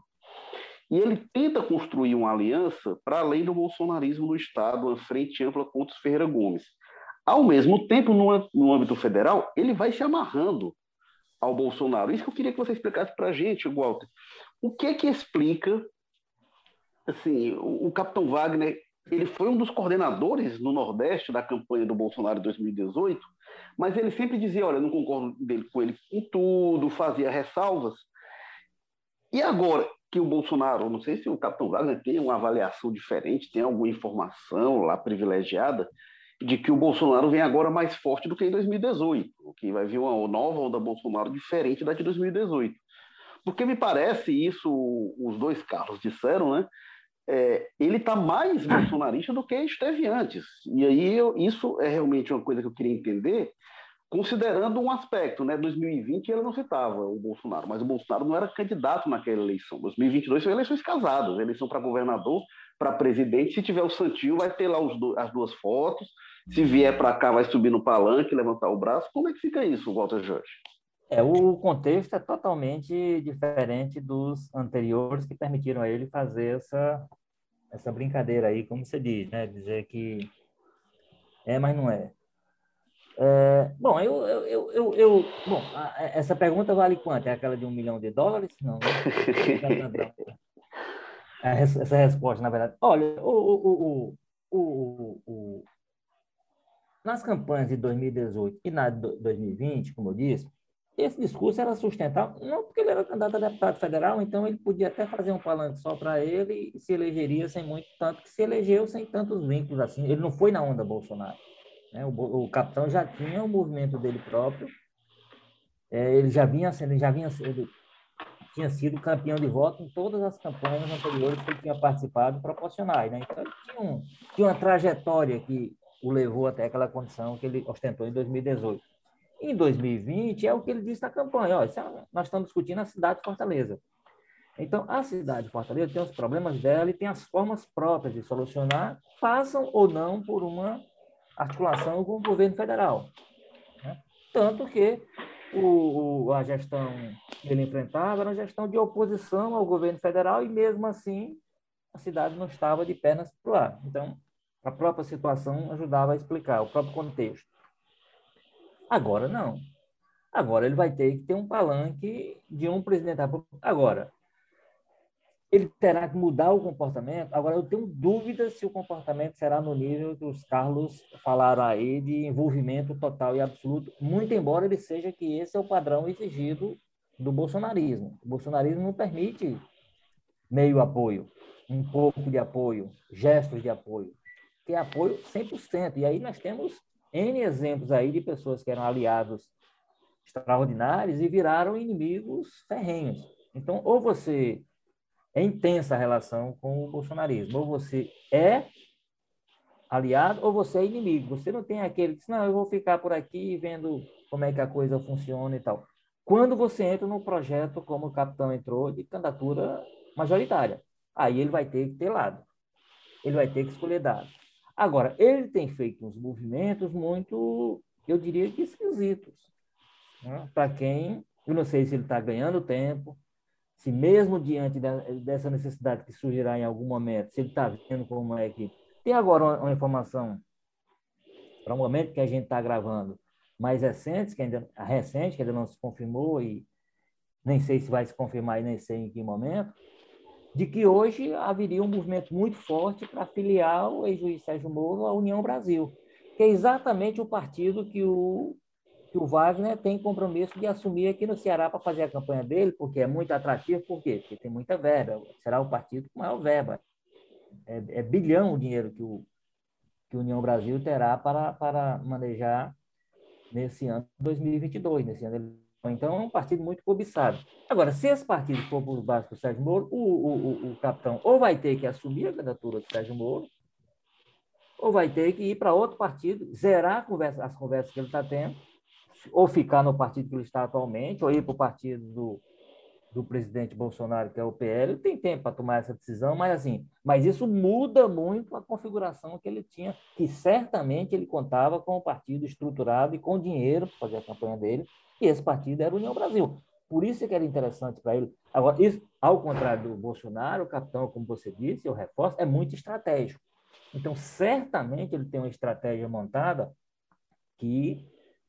E ele tenta construir uma aliança para além do bolsonarismo no Estado, uma frente ampla contra os Ferreira Gomes. Ao mesmo tempo, no, no âmbito federal, ele vai se amarrando ao Bolsonaro. Isso que eu queria que você explicasse para a gente, Walter. O que que explica, assim, o, o capitão Wagner, ele foi um dos coordenadores no Nordeste da campanha do Bolsonaro em 2018, mas ele sempre dizia, olha, não concordo dele, com ele em tudo, fazia ressalvas. E agora que o Bolsonaro, não sei se o capitão Wagner tem uma avaliação diferente, tem alguma informação lá privilegiada, de que o Bolsonaro vem agora mais forte do que em 2018, que vai vir uma nova onda Bolsonaro diferente da de 2018. Porque me parece isso, os dois carros disseram, né? É, ele está mais bolsonarista do que esteve antes. E aí eu, isso é realmente uma coisa que eu queria entender, considerando um aspecto, né? 2020 ele não citava o Bolsonaro, mas o Bolsonaro não era candidato naquela eleição. 2022 foi eleições casadas, eleição para governador, para presidente. Se tiver o Santinho, vai ter lá do, as duas fotos. Se vier para cá, vai subir no palanque, levantar o braço. Como é que fica isso, Walter Jorge? É, o contexto é totalmente diferente dos anteriores que permitiram a ele fazer essa, essa brincadeira aí, como você diz, né? Dizer que é, mas não é. é bom, eu, eu, eu, eu, bom, essa pergunta vale quanto? É aquela de um milhão de dólares? Não. Né? essa resposta, na verdade. Olha, o, o, o, o, nas campanhas de 2018 e na de 2020, como eu disse, esse discurso era sustentável, não porque ele era candidato a deputado federal, então ele podia até fazer um palanque só para ele e se elegeria sem muito, tanto que se elegeu sem tantos vínculos assim. Ele não foi na onda Bolsonaro. Né? O, o capitão já tinha o movimento dele próprio, é, ele já vinha sendo, já vinha sendo, tinha sido campeão de voto em todas as campanhas anteriores que ele tinha participado proporcionais. Né? Então, ele tinha, um, tinha uma trajetória que o levou até aquela condição que ele ostentou em 2018. Em 2020, é o que ele disse na campanha: é, nós estamos discutindo a cidade de Fortaleza. Então, a cidade de Fortaleza tem os problemas dela e tem as formas próprias de solucionar, passam ou não por uma articulação com o governo federal. Né? Tanto que o, o, a gestão que ele enfrentava era uma gestão de oposição ao governo federal e, mesmo assim, a cidade não estava de pernas para o ar. Então, a própria situação ajudava a explicar, o próprio contexto. Agora não. Agora ele vai ter que ter um palanque de um presidente da República. Agora, ele terá que mudar o comportamento. Agora, eu tenho dúvidas se o comportamento será no nível que os Carlos falaram aí de envolvimento total e absoluto, muito embora ele seja que esse é o padrão exigido do bolsonarismo. O bolsonarismo não permite meio apoio, um pouco de apoio, gestos de apoio é apoio 100%. E aí nós temos N exemplos aí de pessoas que eram aliados extraordinários e viraram inimigos ferrenhos. Então, ou você é intensa a relação com o bolsonarismo, ou você é aliado ou você é inimigo. Você não tem aquele que diz, não, eu vou ficar por aqui vendo como é que a coisa funciona e tal. Quando você entra no projeto, como o capitão entrou, de candidatura majoritária, aí ele vai ter que ter lado. Ele vai ter que escolher dado. Agora, ele tem feito uns movimentos muito, eu diria que esquisitos. Né? Para quem, eu não sei se ele está ganhando tempo, se mesmo diante dessa necessidade que surgirá em algum momento, se ele está vendo como é que. Tem agora uma, uma informação, para o momento que a gente está gravando, mais recente, que ainda, recente, que ainda não se confirmou e nem sei se vai se confirmar e nem sei em que momento, de que hoje haveria um movimento muito forte para filiar o ex-juiz Sérgio Moro à União Brasil, que é exatamente o partido que o, que o Wagner tem compromisso de assumir aqui no Ceará para fazer a campanha dele, porque é muito atrativo, por quê? Porque tem muita verba, será o partido com maior verba. É, é bilhão o dinheiro que o, que União Brasil terá para, para manejar nesse ano 2022, nesse ano então, é um partido muito cobiçado. Agora, se esse partido for por baixo do Sérgio Moro, o, o, o, o, capitão ou vai ter que assumir a candidatura do Sérgio Moro, ou vai ter que ir para outro partido, zerar conversa, as conversas que ele está tendo, ou ficar no partido que ele está atualmente, ou ir para o partido do, do presidente Bolsonaro, que é o PL, tem tempo para tomar essa decisão, mas assim, mas isso muda muito a configuração que ele tinha, que certamente ele contava com o partido estruturado e com dinheiro para fazer a campanha dele, e esse partido era a União Brasil. Por isso que era interessante para ele. Agora, isso, ao contrário do Bolsonaro, o capitão, como você disse, eu reforço, é muito estratégico. Então, certamente ele tem uma estratégia montada que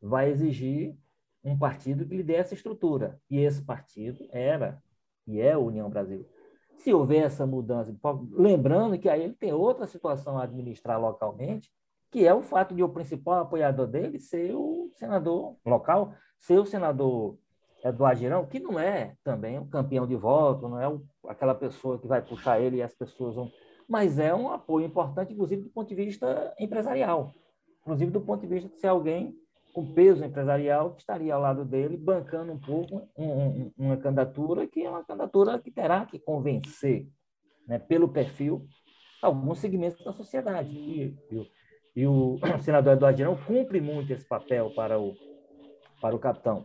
vai exigir um partido que lhe dê essa estrutura. E esse partido era e é a União Brasil. Se houver essa mudança, lembrando que aí ele tem outra situação a administrar localmente, que é o fato de o principal apoiador dele ser o senador local, ser o senador Eduardo Girão, que não é também um campeão de voto, não é aquela pessoa que vai puxar ele e as pessoas vão. Mas é um apoio importante, inclusive do ponto de vista empresarial, inclusive do ponto de vista de ser alguém com peso empresarial que estaria ao lado dele, bancando um pouco um, um, uma candidatura que é uma candidatura que terá que convencer, né, pelo perfil, alguns segmentos da sociedade. E, e, e o senador Eduardo Girão cumpre muito esse papel para o, para o capitão.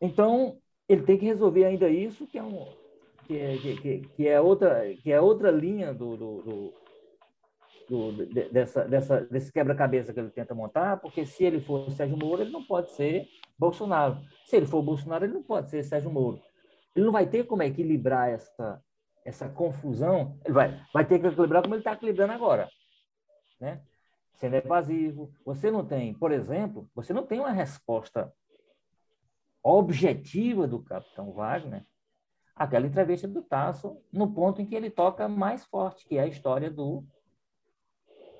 Então, ele tem que resolver ainda isso, que é, um, que é, que, que é, outra, que é outra linha do, do do, dessa, dessa, desse quebra-cabeça que ele tenta montar, porque se ele for Sérgio Moro, ele não pode ser Bolsonaro. Se ele for Bolsonaro, ele não pode ser Sérgio Moro. Ele não vai ter como equilibrar essa, essa confusão. Ele vai, vai ter que equilibrar como ele está equilibrando agora. Né? Sendo evasivo. Você não tem, por exemplo, você não tem uma resposta objetiva do capitão Wagner aquela entrevista do Tasso no ponto em que ele toca mais forte, que é a história do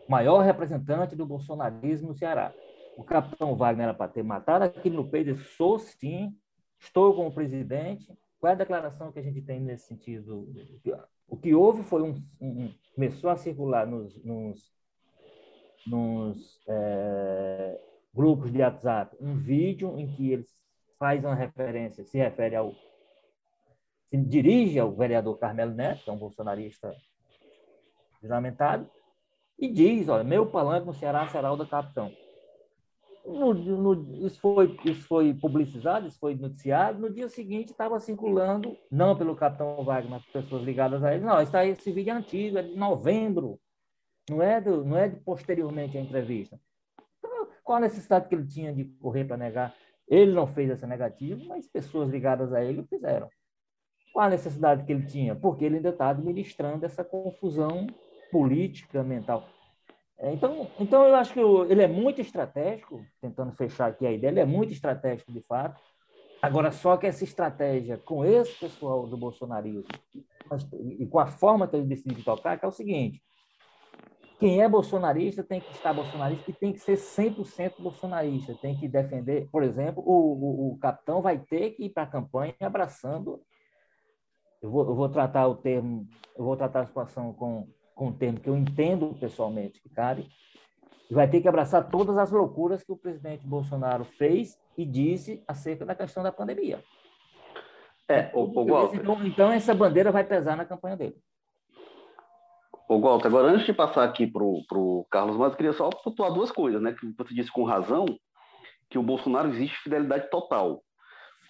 maior representante do bolsonarismo no Ceará. O capitão Wagner era para ter matado aquele no peito, sou sim, estou como presidente. Qual é a declaração que a gente tem nesse sentido? O que houve foi um, um começou a circular nos, nos, nos é, grupos de WhatsApp um vídeo em que ele faz uma referência, se refere ao se dirige ao vereador Carmelo Neto, que é um bolsonarista juramentado, e diz, olha, meu palanque no Ceará será o da capitão. No, no, isso, foi, isso foi publicizado, isso foi noticiado. No dia seguinte estava circulando, não pelo capitão Wagner, mas pessoas ligadas a ele. Não, está esse vídeo é antigo, é de novembro, não é, do, não é de posteriormente à entrevista. Então, qual a necessidade que ele tinha de correr para negar? Ele não fez essa negativa, mas pessoas ligadas a ele fizeram. Qual a necessidade que ele tinha? Porque ele ainda está administrando essa confusão política mental. É, então, então eu acho que ele é muito estratégico, tentando fechar aqui a ideia, ele é muito estratégico de fato. Agora, só que essa estratégia com esse pessoal do bolsonarismo e com a forma que ele decide tocar, que é o seguinte: quem é bolsonarista tem que estar bolsonarista e tem que ser 100% bolsonarista, tem que defender. Por exemplo, o, o, o capitão vai ter que ir para a campanha abraçando. Eu vou, eu vou tratar o termo, eu vou tratar a situação com com um termo que eu entendo pessoalmente que cabe, vai ter que abraçar todas as loucuras que o presidente Bolsonaro fez e disse acerca da questão da pandemia. É, o, o Walter. Então, então, essa bandeira vai pesar na campanha dele. O Walter, agora antes de passar aqui para o Carlos Mas, eu queria só pontuar duas coisas, né? Que você disse com razão que o Bolsonaro existe fidelidade total.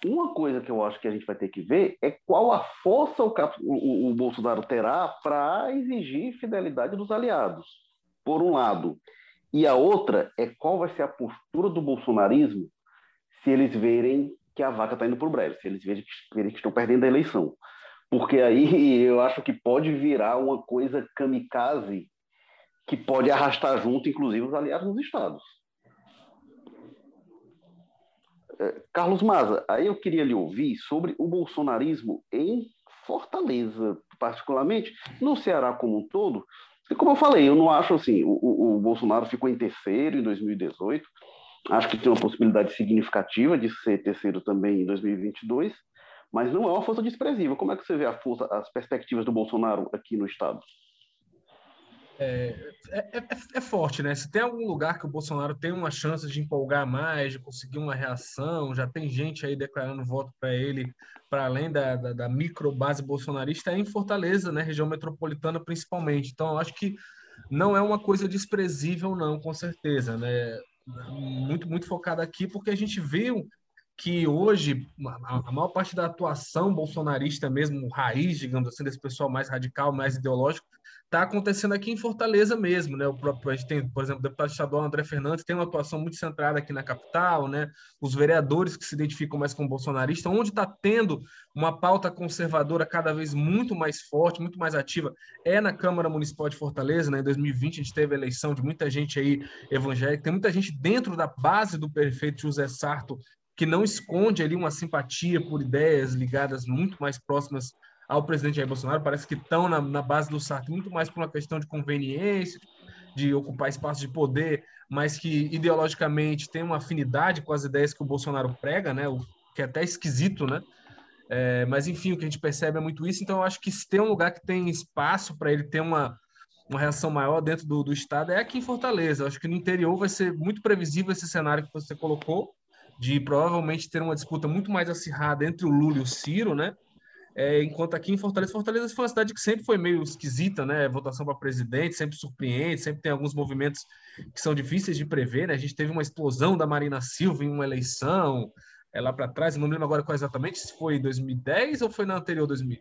Uma coisa que eu acho que a gente vai ter que ver é qual a força o, o, o Bolsonaro terá para exigir fidelidade dos aliados, por um lado. E a outra é qual vai ser a postura do bolsonarismo se eles verem que a vaca está indo para o breve, se eles verem que, estão perdendo a eleição. Porque aí eu acho que pode virar uma coisa kamikaze que pode arrastar junto, inclusive, os aliados nos estados. É, Carlos Maza, aí eu queria lhe ouvir sobre o bolsonarismo em Fortaleza, particularmente, no Ceará como um todo. E como eu falei, eu não acho assim, o, o Bolsonaro ficou em terceiro em 2018, acho que tem uma possibilidade significativa de ser terceiro também em 2022, mas não é uma força desprezível. Como é que você vê força, as perspectivas do Bolsonaro aqui no Estado? É, é, é, é, forte, né? Se tem algum lugar que o Bolsonaro tem uma chance de empolgar mais, de conseguir uma reação, já tem gente aí declarando voto para ele, para além da, da, da micro base bolsonarista, é em Fortaleza, né? Região metropolitana principalmente. Então, eu acho que não é uma coisa desprezível, não, com certeza, né? Muito, muito focada aqui, porque a gente viu que hoje a, maior parte da atuação bolsonarista mesmo, raiz, digamos assim, desse pessoal mais radical, mais ideológico, está acontecendo aqui em Fortaleza mesmo, né? O próprio, a gente tem, por exemplo, o deputado estadual André Fernandes tem uma atuação muito centrada aqui na capital, né? Os vereadores que se identificam mais com bolsonarista, onde está tendo uma pauta conservadora cada vez muito mais forte, muito mais ativa, é na Câmara Municipal de Fortaleza, né? Em 2020 a gente teve a eleição de muita gente aí evangélica, tem muita gente dentro da base do prefeito José Sarto que não esconde ali uma simpatia por ideias ligadas muito mais próximas ao presidente Jair Bolsonaro, parece que estão na, na base do Sartre muito mais por uma questão de conveniência, de ocupar espaço de poder, mas que ideologicamente tem uma afinidade com as ideias que o Bolsonaro prega, né? O que é até esquisito, né? É, mas enfim, o que a gente percebe é muito isso. Então, eu acho que se tem um lugar que tem espaço para ele ter uma, uma reação maior dentro do, do estado é aqui em Fortaleza. Eu acho que no interior vai ser muito previsível esse cenário que você colocou, de provavelmente ter uma disputa muito mais acirrada entre o Lula e o Ciro, né? É, enquanto aqui em Fortaleza, Fortaleza foi uma cidade que sempre foi meio esquisita, né? Votação para presidente sempre surpreende, sempre tem alguns movimentos que são difíceis de prever, né? A gente teve uma explosão da Marina Silva em uma eleição é, lá para trás, não me lembro agora qual exatamente, se foi 2010 ou foi na anterior 2000.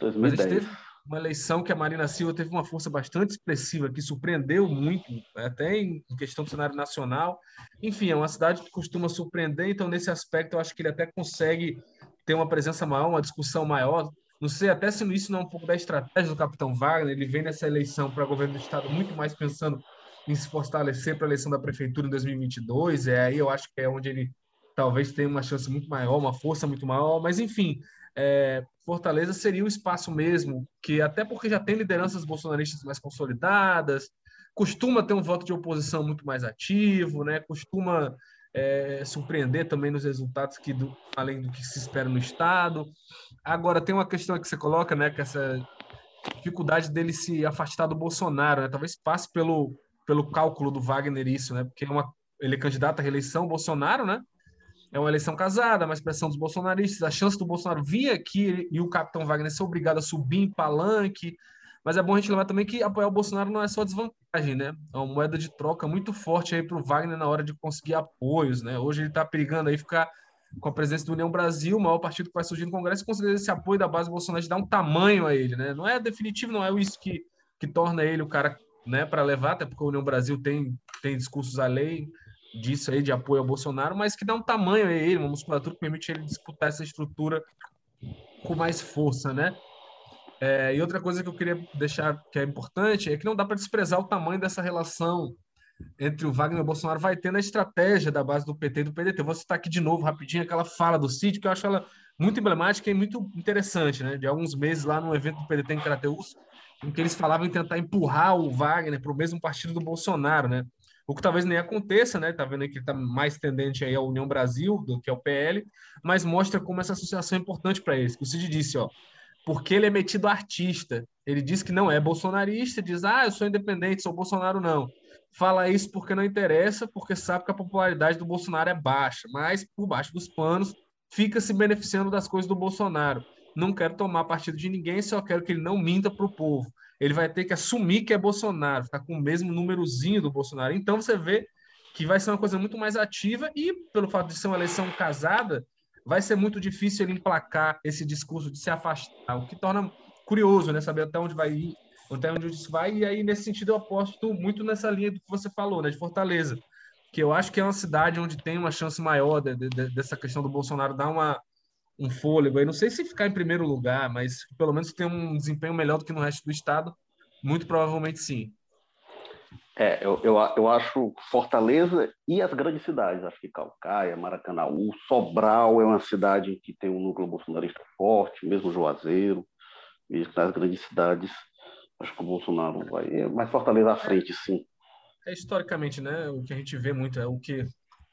2010. Mas a gente teve uma eleição que a Marina Silva teve uma força bastante expressiva, que surpreendeu muito, até em questão do cenário nacional. Enfim, é uma cidade que costuma surpreender, então nesse aspecto eu acho que ele até consegue ter uma presença maior, uma discussão maior. Não sei até se isso não é um pouco da estratégia do capitão Wagner, ele vem nessa eleição para governo do estado muito mais pensando em se fortalecer para a eleição da prefeitura em 2022, é aí eu acho que é onde ele talvez tenha uma chance muito maior, uma força muito maior, mas enfim, é, Fortaleza seria o espaço mesmo, que até porque já tem lideranças bolsonaristas mais consolidadas, costuma ter um voto de oposição muito mais ativo, né? costuma é, surpreender também nos resultados que do, além do que se espera no estado. Agora tem uma questão que você coloca, né, que essa dificuldade dele se afastar do Bolsonaro, né? Talvez passe pelo pelo cálculo do Wagner isso, né? Porque é uma, ele é candidato à reeleição Bolsonaro, né? É uma eleição casada, mas pressão dos bolsonaristas, a chance do Bolsonaro vir aqui e o capitão Wagner ser obrigado a subir em palanque, mas é bom a gente lembrar também que apoiar o Bolsonaro não é só desvantagem, né? É uma moeda de troca muito forte aí para o Wagner na hora de conseguir apoios, né? Hoje ele está perigando aí ficar com a presença do União Brasil, o maior partido que vai surgir no Congresso, e conseguir esse apoio da base bolsonarista dar um tamanho a ele, né? Não é definitivo, não é isso que, que torna ele o cara, né, para levar, até porque o União Brasil tem, tem discursos lei disso aí, de apoio ao Bolsonaro, mas que dá um tamanho a ele, uma musculatura que permite ele disputar essa estrutura com mais força, né? É, e outra coisa que eu queria deixar que é importante é que não dá para desprezar o tamanho dessa relação entre o Wagner e o Bolsonaro vai ter na estratégia da base do PT e do PDT. vou citar aqui de novo, rapidinho, aquela fala do Cid, que eu acho ela muito emblemática e muito interessante, né? De alguns meses lá no evento do PDT em Crateus, em que eles falavam em tentar empurrar o Wagner para o mesmo partido do Bolsonaro, né? O que talvez nem aconteça, né? Tá vendo que ele está mais tendente aí à União Brasil do que ao PL, mas mostra como essa associação é importante para eles. O Cid disse, ó, porque ele é metido artista. Ele diz que não é bolsonarista, diz, ah, eu sou independente, sou Bolsonaro, não. Fala isso porque não interessa, porque sabe que a popularidade do Bolsonaro é baixa, mas por baixo dos panos fica se beneficiando das coisas do Bolsonaro. Não quero tomar partido de ninguém, só quero que ele não minta para o povo. Ele vai ter que assumir que é Bolsonaro, ficar com o mesmo númerozinho do Bolsonaro. Então você vê que vai ser uma coisa muito mais ativa e, pelo fato de ser uma eleição casada, vai ser muito difícil ele emplacar esse discurso de se afastar, o que torna curioso, né? Saber até onde vai ir, até onde isso vai. E aí, nesse sentido, eu aposto muito nessa linha do que você falou, né? De Fortaleza, que eu acho que é uma cidade onde tem uma chance maior de, de, de, dessa questão do Bolsonaro dar uma, um fôlego. Eu não sei se ficar em primeiro lugar, mas pelo menos ter um desempenho melhor do que no resto do estado, muito provavelmente sim. É, eu, eu, eu acho Fortaleza e as grandes cidades, acho que Calcaia, Maracanaú, Sobral é uma cidade que tem um núcleo bolsonarista forte, mesmo Juazeiro, mesmo nas grandes cidades, acho que o Bolsonaro vai. É mais Fortaleza à frente, sim. É historicamente, né? O que a gente vê muito é o que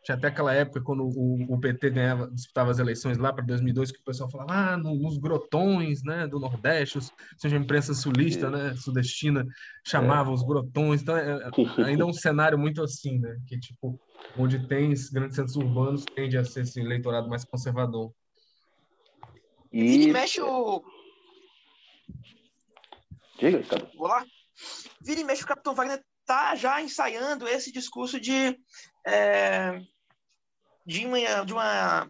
tinha até aquela época, quando o, o PT ganhava, disputava as eleições lá para 2002, que o pessoal falava, ah, nos grotões né, do Nordeste, seja a imprensa sulista, né, sudestina, chamava é. os grotões. Então, é, é, ainda é um cenário muito assim, né? Que, tipo, onde tem grandes centros urbanos, tende a ser esse eleitorado mais conservador. E, Vira e mexe o... Diga, cara. Vou lá. Vira e mexe o Capitão Wagner tá já ensaiando esse discurso de é, de uma, de uma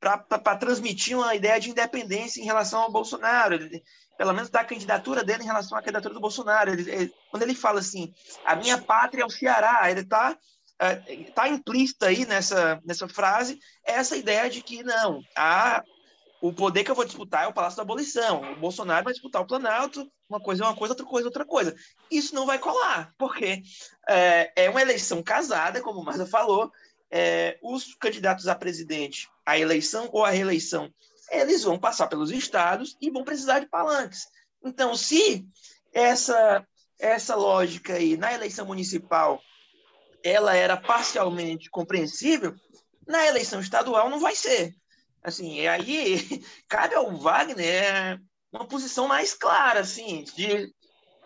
para transmitir uma ideia de independência em relação ao Bolsonaro, ele, pelo menos da candidatura dele em relação à candidatura do Bolsonaro. Ele, ele, quando ele fala assim, a minha pátria é o Ceará, ele está é, tá implícita aí nessa, nessa frase essa ideia de que não, a, o poder que eu vou disputar é o Palácio da Abolição, o Bolsonaro vai disputar o Planalto, uma coisa é uma coisa, outra coisa é outra coisa. Isso não vai colar, porque é, é uma eleição casada, como o Marta falou, é, os candidatos a presidente, a eleição ou a reeleição, eles vão passar pelos estados e vão precisar de palanques. Então, se essa essa lógica aí na eleição municipal ela era parcialmente compreensível, na eleição estadual não vai ser. Assim, aí cabe ao Wagner uma posição mais clara, assim, de,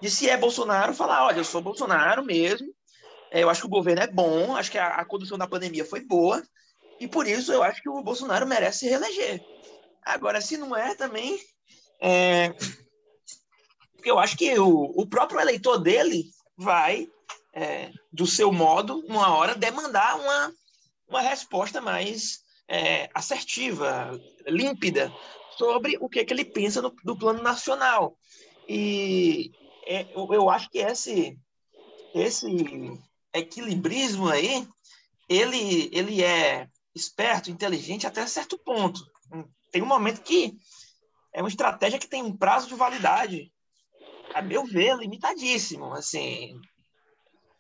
de se é Bolsonaro, falar, olha, eu sou Bolsonaro mesmo, eu acho que o governo é bom, acho que a, a condução da pandemia foi boa, e por isso eu acho que o Bolsonaro merece se reeleger. Agora, se não é também, é, eu acho que o, o próprio eleitor dele vai, é, do seu modo, uma hora, demandar uma, uma resposta mais é, assertiva, límpida, sobre o que, é que ele pensa no, do plano nacional. E é, eu, eu acho que esse, esse equilibrismo aí, ele, ele é esperto, inteligente até certo ponto. Tem um momento que é uma estratégia que tem um prazo de validade, a meu ver, limitadíssimo. Assim,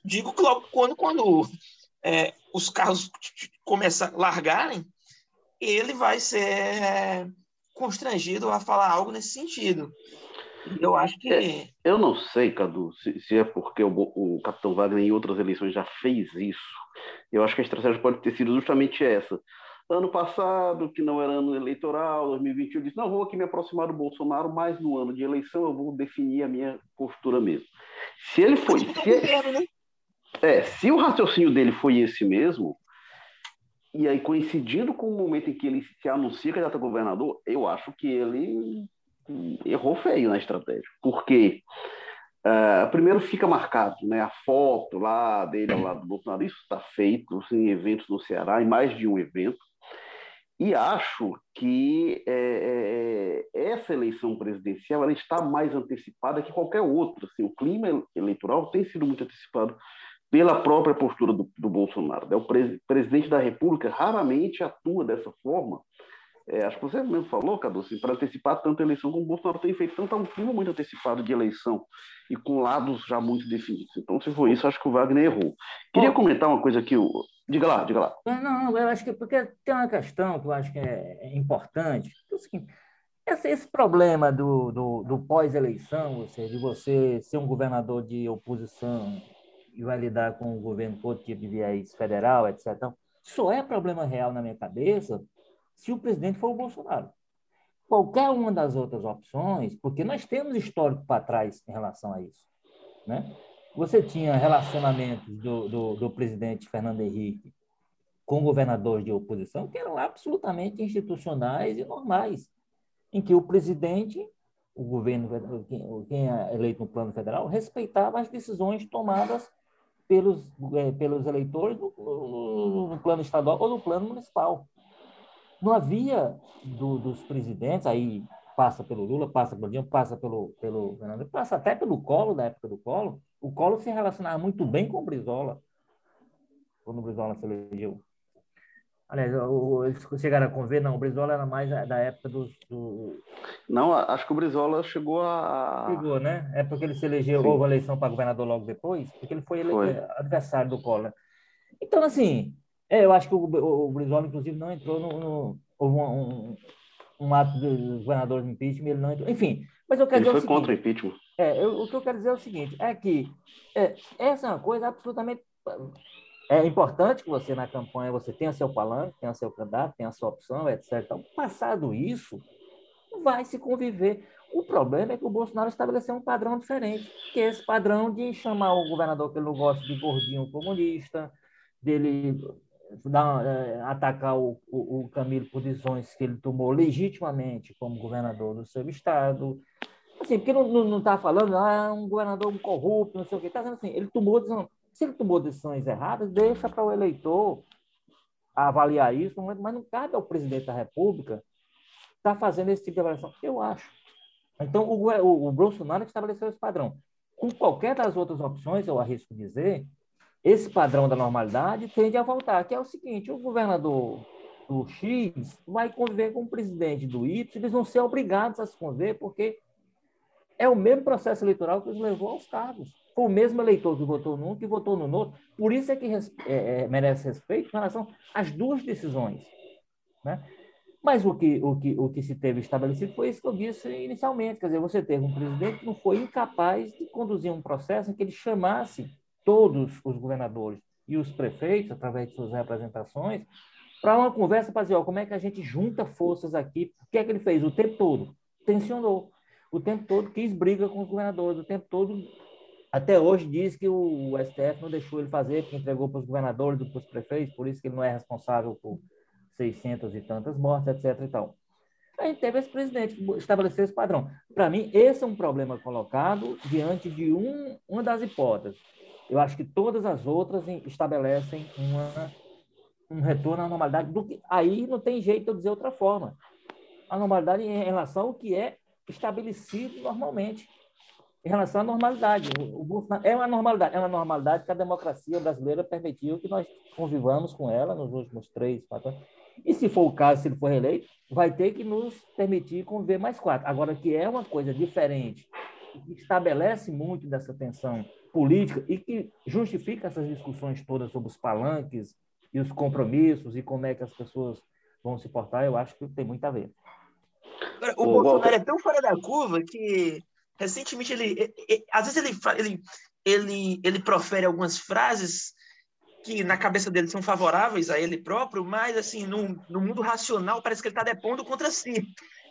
digo que logo quando, quando é, os carros começam a largarem, ele vai ser constrangido a falar algo nesse sentido. Eu acho que. É, eu não sei, Cadu, se, se é porque o, o, Capitão Wagner em outras eleições já fez isso. Eu acho que a estratégia pode ter sido justamente essa. Ano passado, que não era ano eleitoral, 2021, eu disse: não, vou aqui me aproximar do Bolsonaro, mas no ano de eleição eu vou definir a minha postura mesmo. Se ele foi. Se, é, né? é, se o raciocínio dele foi esse mesmo, e aí, coincidindo com o momento em que ele se anuncia candidato a governador, eu acho que ele errou feio na estratégia. Porque, uh, primeiro, fica marcado né, a foto lá dele ao lado do Bolsonaro. Isso está feito em eventos no Ceará, em mais de um evento. E acho que é, é, essa eleição presidencial ela está mais antecipada que qualquer outra. Assim, o clima eleitoral tem sido muito antecipado pela própria postura do, do Bolsonaro. Né? O pre presidente da República raramente atua dessa forma. É, acho que você mesmo falou, Cadu, assim, para antecipar tanto a eleição como o Bolsonaro tem feito, tanto um clima muito antecipado de eleição e com lados já muito definidos. Então, se for isso, acho que o Wagner errou. Queria comentar uma coisa aqui. Diga lá, diga lá. Não, não, eu acho que porque tem uma questão que eu acho que é, é importante. É o seguinte, esse, esse problema do, do, do pós-eleição, ou seja, de você ser um governador de oposição e vai lidar com o governo outro tipo de viés federal, etc. Então, só é problema real na minha cabeça se o presidente for o Bolsonaro. Qualquer uma das outras opções, porque nós temos histórico para trás em relação a isso. Né? Você tinha relacionamentos do, do, do presidente Fernando Henrique com governadores de oposição que eram absolutamente institucionais e normais, em que o presidente, o governo, quem é eleito no plano federal, respeitava as decisões tomadas pelos, é, pelos eleitores no, no, plano estadual ou no plano municipal. Não havia do, dos presidentes, aí passa pelo Lula, passa pelo Dilma, passa pelo, pelo Fernando, passa até pelo Colo, da época do Colo. O Colo se relacionava muito bem com o Brizola, quando o Brizola se elegeu. Aliás, eles chegaram a conver, não, o Brizola era mais da época do, do... Não, acho que o Brizola chegou a... Chegou, né? É porque ele se elegeu, houve a eleição para governador logo depois, porque ele foi, foi. adversário do Collor. Então, assim, é, eu acho que o, o, Brizola, inclusive, não entrou no... no houve um, um, um, ato do governador de impeachment, ele não entrou... Enfim, mas eu quero ele dizer foi contra o impeachment. É, eu, o que eu quero dizer é o seguinte, é que é, essa é uma coisa absolutamente é importante que você, na campanha, você tenha seu palanque, tenha seu candidato, tenha sua opção, etc. Então, passado isso, vai se conviver. O problema é que o Bolsonaro estabeleceu um padrão diferente, que é esse padrão de chamar o governador que ele não gosta de gordinho comunista, dele dar, é, atacar o, o, o Camilo por decisões que ele tomou legitimamente como governador do seu estado. Assim, porque não está falando, ah, um governador corrupto, não sei o quê. Está dizendo assim, ele tomou decisão se ele tomou decisões erradas, deixa para o eleitor avaliar isso, mas não cabe ao presidente da República estar tá fazendo esse tipo de avaliação. Eu acho. Então, o, o, o Bolsonaro estabeleceu esse padrão. Com qualquer das outras opções, eu arrisco dizer, esse padrão da normalidade tende a voltar, que é o seguinte, o governador do X vai conviver com o presidente do Y, eles vão ser obrigados a se conviver, porque é o mesmo processo eleitoral que os levou aos cargos. Foi o mesmo eleitor que votou num que votou no outro. Por isso é que é, é, merece respeito em relação às duas decisões. Né? Mas o que, o, que, o que se teve estabelecido foi isso que eu disse inicialmente. Quer dizer, você teve um presidente que não foi incapaz de conduzir um processo em que ele chamasse todos os governadores e os prefeitos, através de suas representações, para uma conversa para dizer, ó, como é que a gente junta forças aqui. O que é que ele fez o tempo todo? Tensionou. O tempo todo quis briga com os governadores, o tempo todo, até hoje, diz que o STF não deixou ele fazer, porque entregou para os governadores, para os prefeitos, por isso que ele não é responsável por 600 e tantas mortes, etc. E tal. A gente teve esse presidente que estabeleceu esse padrão. Para mim, esse é um problema colocado diante de um, uma das hipóteses. Eu acho que todas as outras estabelecem uma, um retorno à normalidade. Que, aí não tem jeito de eu dizer outra forma. A normalidade em relação ao que é estabelecido normalmente. Em relação à normalidade. O, o é uma normalidade. É uma normalidade que a democracia brasileira permitiu que nós convivamos com ela nos últimos três, quatro anos e se for o caso, se ele for reeleito, vai ter que nos permitir conviver mais quatro. Agora, que é uma coisa diferente, que estabelece muito dessa tensão política e que justifica essas discussões todas sobre os palanques e os compromissos e como é que as pessoas vão se portar, eu acho que tem muito a ver. O Bolsonaro é tão fora da curva que recentemente ele, ele, ele às vezes ele, ele, ele, ele profere algumas frases que na cabeça dele são favoráveis a ele próprio, mas assim, no, no mundo racional parece que ele está depondo contra si.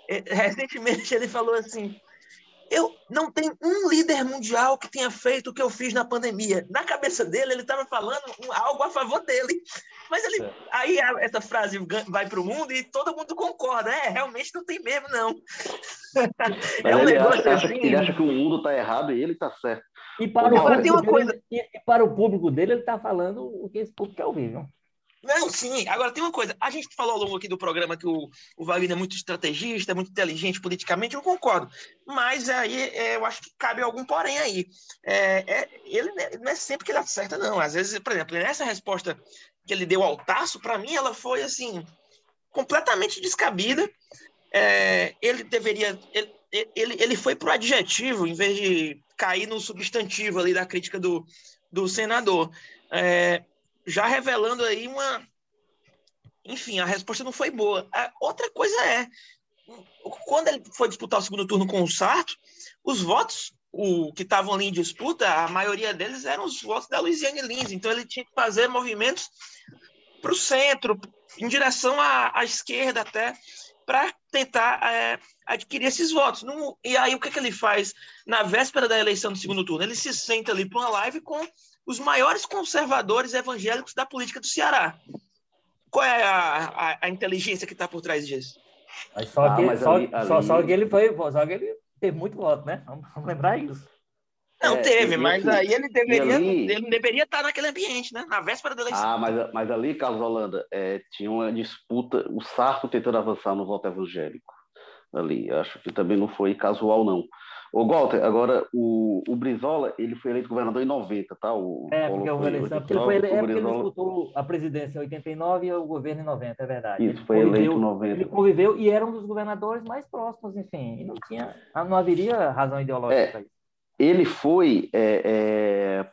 É, recentemente ele falou assim: eu não tenho um líder mundial que tenha feito o que eu fiz na pandemia. Na cabeça dele, ele estava falando algo a favor dele. Mas ele, é. aí essa frase vai para o mundo e todo mundo concorda. É, realmente não tem mesmo, não. é um ele, acha, assim, ele acha que o mundo está errado e ele está certo. E para, o público, tem uma coisa... e para o público dele, ele está falando o que esse público quer ouvir, não? Não, sim. Agora tem uma coisa. A gente falou ao longo aqui do programa que o, o Wagner é muito estrategista, muito inteligente politicamente, eu concordo. Mas aí é, eu acho que cabe algum porém aí. É, é, ele não é sempre que ele acerta, não. Às vezes, por exemplo, nessa resposta que ele deu ao Tasso, para mim ela foi assim completamente descabida. É, ele deveria. Ele, ele, ele foi pro adjetivo em vez de cair no substantivo ali da crítica do, do senador. É, já revelando aí uma. Enfim, a resposta não foi boa. A outra coisa é, quando ele foi disputar o segundo turno com o Sarto, os votos o, que estavam ali em disputa, a maioria deles eram os votos da Luiziane Lins. Então ele tinha que fazer movimentos para o centro, em direção à, à esquerda até, para tentar é, adquirir esses votos. Não, e aí o que, que ele faz na véspera da eleição do segundo turno? Ele se senta ali para uma live com os maiores conservadores evangélicos da política do Ceará. Qual é a, a, a inteligência que está por trás disso? Só, que, ah, só, ali, só, só, que ele foi, só que ele teve muito voto, né? Vamos, vamos lembrar isso. Não é, teve, mas aí ele deveria, ali... ele deveria estar naquele ambiente, né? Na véspera da eleição. Ah, mas, mas ali, Carlos Holanda, é, tinha uma disputa, o Sarto tentando avançar no voto evangélico. Ali, acho que também não foi casual, não. Ô, Walter, agora o, o Brizola, ele foi eleito governador em 90, tá? O, é, porque, foi, eleição, porque, ele, foi, é porque ele disputou a presidência em 89 e o governo em 90, é verdade. Isso, ele foi eleito em 90. Ele conviveu e era um dos governadores mais próximos, enfim, e não tinha, não haveria razão ideológica é, para isso. Ele foi, é, é,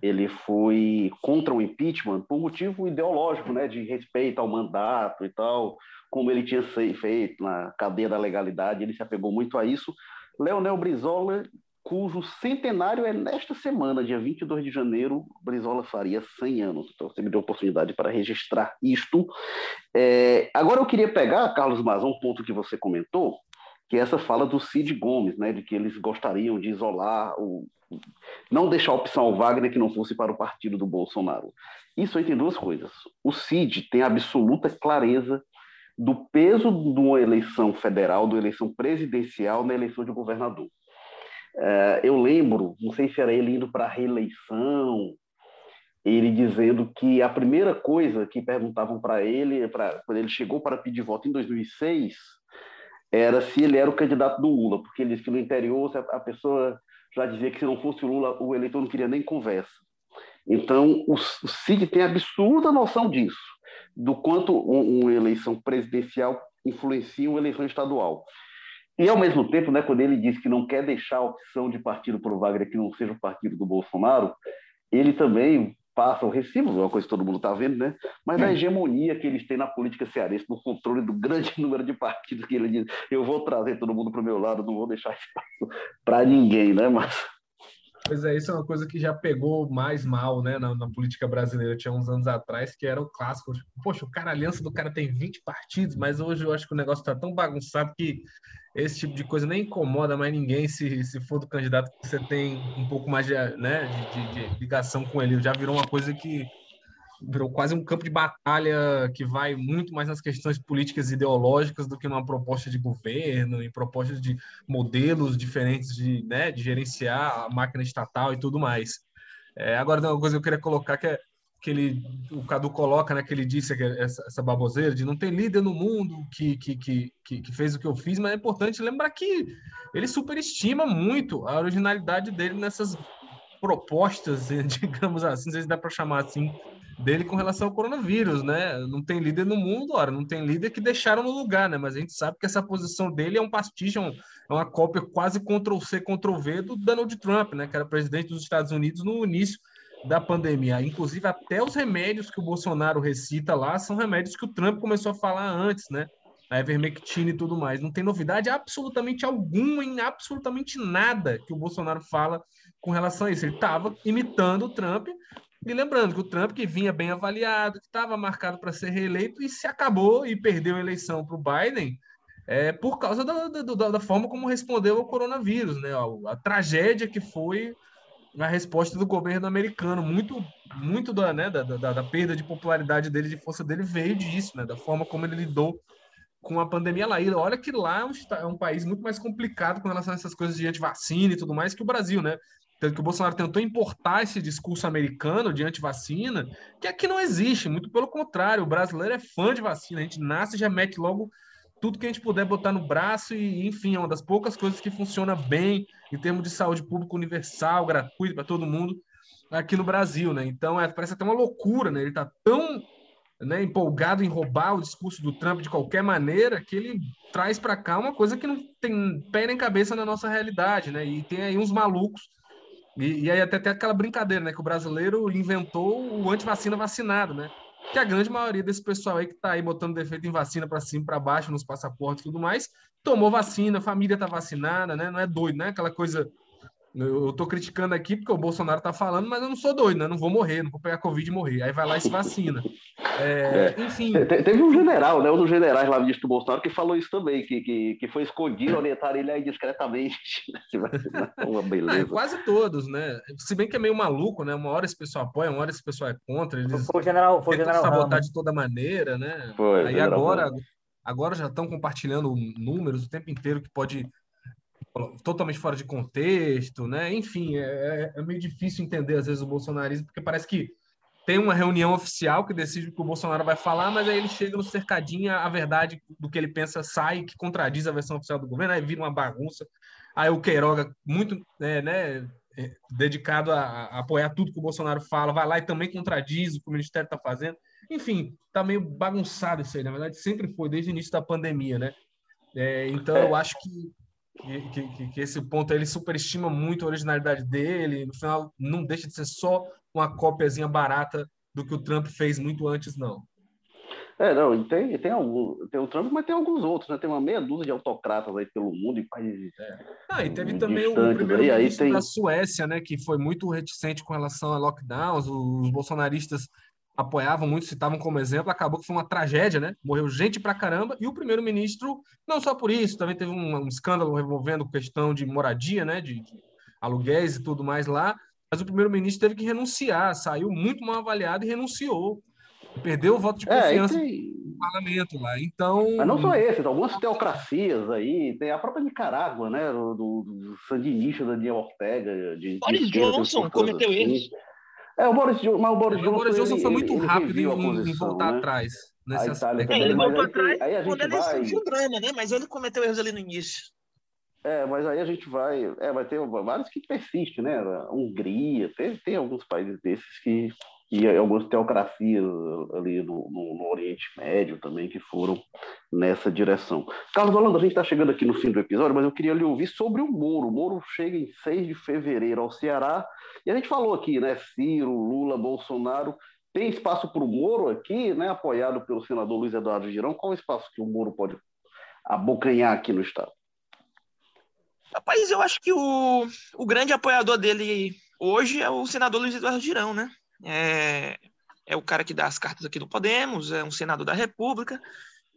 ele foi contra o impeachment por motivo ideológico, né, de respeito ao mandato e tal, como ele tinha feito na cadeia da legalidade, ele se apegou muito a isso, Leonel Brizola, cujo centenário é nesta semana, dia 22 de janeiro, Brizola faria 100 anos. Então você me deu a oportunidade para registrar isto. É, agora eu queria pegar, Carlos Mazão, um ponto que você comentou, que é essa fala do Cid Gomes, né, de que eles gostariam de isolar, o, não deixar a opção ao Wagner que não fosse para o partido do Bolsonaro. Isso aí tem duas coisas. O Cid tem absoluta clareza do peso de uma eleição federal, de uma eleição presidencial na eleição de governador. É, eu lembro, não sei se era ele indo para a reeleição, ele dizendo que a primeira coisa que perguntavam para ele, pra, quando ele chegou para pedir voto em 2006, era se ele era o candidato do Lula, porque ele disse que no interior a pessoa já dizia que se não fosse o Lula, o eleitor não queria nem conversa. Então, o Cid tem absurda noção disso do quanto uma eleição presidencial influencia uma eleição estadual. E, ao mesmo tempo, né, quando ele diz que não quer deixar a opção de partido para o Wagner que não seja o partido do Bolsonaro, ele também passa o recibo, é uma coisa que todo mundo está vendo, né? Mas a hegemonia que eles têm na política cearense, no controle do grande número de partidos que ele diz, eu vou trazer todo mundo para o meu lado, não vou deixar espaço para ninguém, né? Mas Pois é, isso é uma coisa que já pegou mais mal, né, na, na, política brasileira. Tinha uns anos atrás que era o clássico. Poxa, o cara, a aliança do cara tem 20 partidos, mas hoje eu acho que o negócio está tão bagunçado que esse tipo de coisa nem incomoda mais ninguém se, se for do candidato que você tem um pouco mais de, né, de, de, de ligação com ele. Já virou uma coisa que virou quase um campo de batalha que vai muito mais nas questões políticas e ideológicas do que numa proposta de governo e propostas de modelos diferentes de, né, de gerenciar a máquina estatal e tudo mais. É, agora, uma coisa que eu queria colocar que é que ele, o Cadu coloca, né, que ele disse que essa, essa baboseira de não ter líder no mundo que, que, que, que, fez o que eu fiz, mas é importante lembrar que ele superestima muito a originalidade dele nessas propostas, digamos assim, não sei se dá para chamar assim, dele com relação ao coronavírus, né? Não tem líder no mundo, ora, não tem líder que deixaram no lugar, né? Mas a gente sabe que essa posição dele é um pastiche, é, é uma cópia quase Ctrl-C, Ctrl-V do Donald Trump, né? Que era presidente dos Estados Unidos no início da pandemia. Inclusive, até os remédios que o Bolsonaro recita lá são remédios que o Trump começou a falar antes, né? A Ivermectina e tudo mais. Não tem novidade absolutamente alguma em absolutamente nada que o Bolsonaro fala com relação a isso. Ele estava imitando o Trump, e lembrando que o Trump, que vinha bem avaliado, que estava marcado para ser reeleito e se acabou e perdeu a eleição para o Biden é, por causa da, da, da, forma como respondeu ao coronavírus, né? A, a, tragédia que foi a resposta do governo americano. Muito, muito da, né, da, da, da perda de popularidade dele, de força dele, veio disso, né? Da forma como ele lidou com a pandemia lá. E olha que lá é um, é um país muito mais complicado com relação a essas coisas de antivacina e tudo mais que o Brasil, né? Tanto que o Bolsonaro tentou importar esse discurso americano de antivacina, que aqui não existe, muito pelo contrário, o brasileiro é fã de vacina, a gente nasce e já mete logo tudo que a gente puder botar no braço e, enfim, é uma das poucas coisas que funciona bem em termos de saúde pública universal, gratuita para todo mundo aqui no Brasil, né? Então, é, parece até uma loucura, né? Ele está tão né, empolgado em roubar o discurso do Trump de qualquer maneira que ele traz para cá uma coisa que não tem pé nem cabeça na nossa realidade, né? E tem aí uns malucos e, e, aí até tem aquela brincadeira, né? Que o brasileiro inventou o antivacina vacinado, né? Que a grande maioria desse pessoal aí que tá aí botando defeito em vacina para cima, para baixo, nos passaportes e tudo mais, tomou vacina, a família tá vacinada, né? Não é doido, né? Aquela coisa eu estou criticando aqui porque o Bolsonaro está falando, mas eu não sou doido, né? Não vou morrer, não vou pegar Covid e morrer. Aí vai lá e se vacina. É, é. Enfim. Teve um general, né? Um dos generais lá do Bolsonaro que falou isso também, que, que, que foi escondido, orientar ele aí discretamente. uma beleza. Ah, é quase todos, né? Se bem que é meio maluco, né? Uma hora esse pessoal apoia, uma hora esse pessoal é contra. Eles foi o general, foi o general sabotar Ramos. de toda maneira, né? Foi, aí agora, agora já estão compartilhando números o tempo inteiro que pode totalmente fora de contexto, né? Enfim, é, é, é, meio difícil entender às vezes o bolsonarismo, porque parece que tem uma reunião oficial que decide o que o Bolsonaro vai falar, mas aí ele chega no cercadinho, a verdade do que ele pensa sai, que contradiz a versão oficial do governo, aí vira uma bagunça. Aí o Queiroga, muito é, né, é, dedicado a, a, apoiar tudo que o Bolsonaro fala, vai lá e também contradiz o que o Ministério está fazendo. Enfim, tá meio bagunçado isso aí, na verdade sempre foi, desde o início da pandemia, né? É, então eu acho que que, que, que, esse ponto ele superestima muito a originalidade dele, no final não deixa de ser só uma cópiazinha barata do que o Trump fez muito antes, não. É, não, tem, tem, algum, tem o Trump, mas tem alguns outros, né? Tem uma meia dúzia de autocratas aí pelo mundo e países. É. Ah, e teve também o primeiro-ministro tem... da Suécia, né? Que foi muito reticente com relação a lockdowns, os bolsonaristas apoiavam muito, citavam como exemplo, acabou que foi uma tragédia, né? Morreu gente pra caramba, e o primeiro-ministro, não só por isso, também teve um, um escândalo envolvendo questão de moradia, né? De, de aluguéis e tudo mais lá, mas o primeiro-ministro teve que renunciar, saiu muito mal avaliado e renunciou. Perdeu o voto de é, confiança é, tem... no parlamento lá. Então. Mas não só esses, algumas teocracias aí, tem a própria Nicarágua, né? Do, do, do sandinista Daniel Ortega. De, Boris de Johnson cometeu assim. erros. É, o Boris, mas o Boris Johnson, o Boris Johnson ele, foi muito ele, rápido ele em, em, voltar né? atrás. Nesse aspecto. É, ele voltou atrás aí, aí quando ele vai... surgiu o drama, né? Mas ele cometeu erros ali no início. É, mas aí a gente vai. É, vai ter vários que persistem, né? A Hungria, tem, tem alguns países desses que, e algumas teocracias ali no, no, no, Oriente Médio também que foram nessa direção. Carlos Holanda, a gente está chegando aqui no fim do episódio, mas eu queria lhe ouvir sobre o Moro. O Moro chega em 6 de fevereiro ao Ceará, e a gente falou aqui, né? Ciro, Lula, Bolsonaro. Tem espaço para o Moro aqui, né? Apoiado pelo senador Luiz Eduardo Girão. Qual é o espaço que o Moro pode abocanhar aqui no Estado? Rapaz, eu acho que o, o grande apoiador dele hoje é o senador Luiz Eduardo Girão, né? É, é o cara que dá as cartas aqui do Podemos, é um senador da República,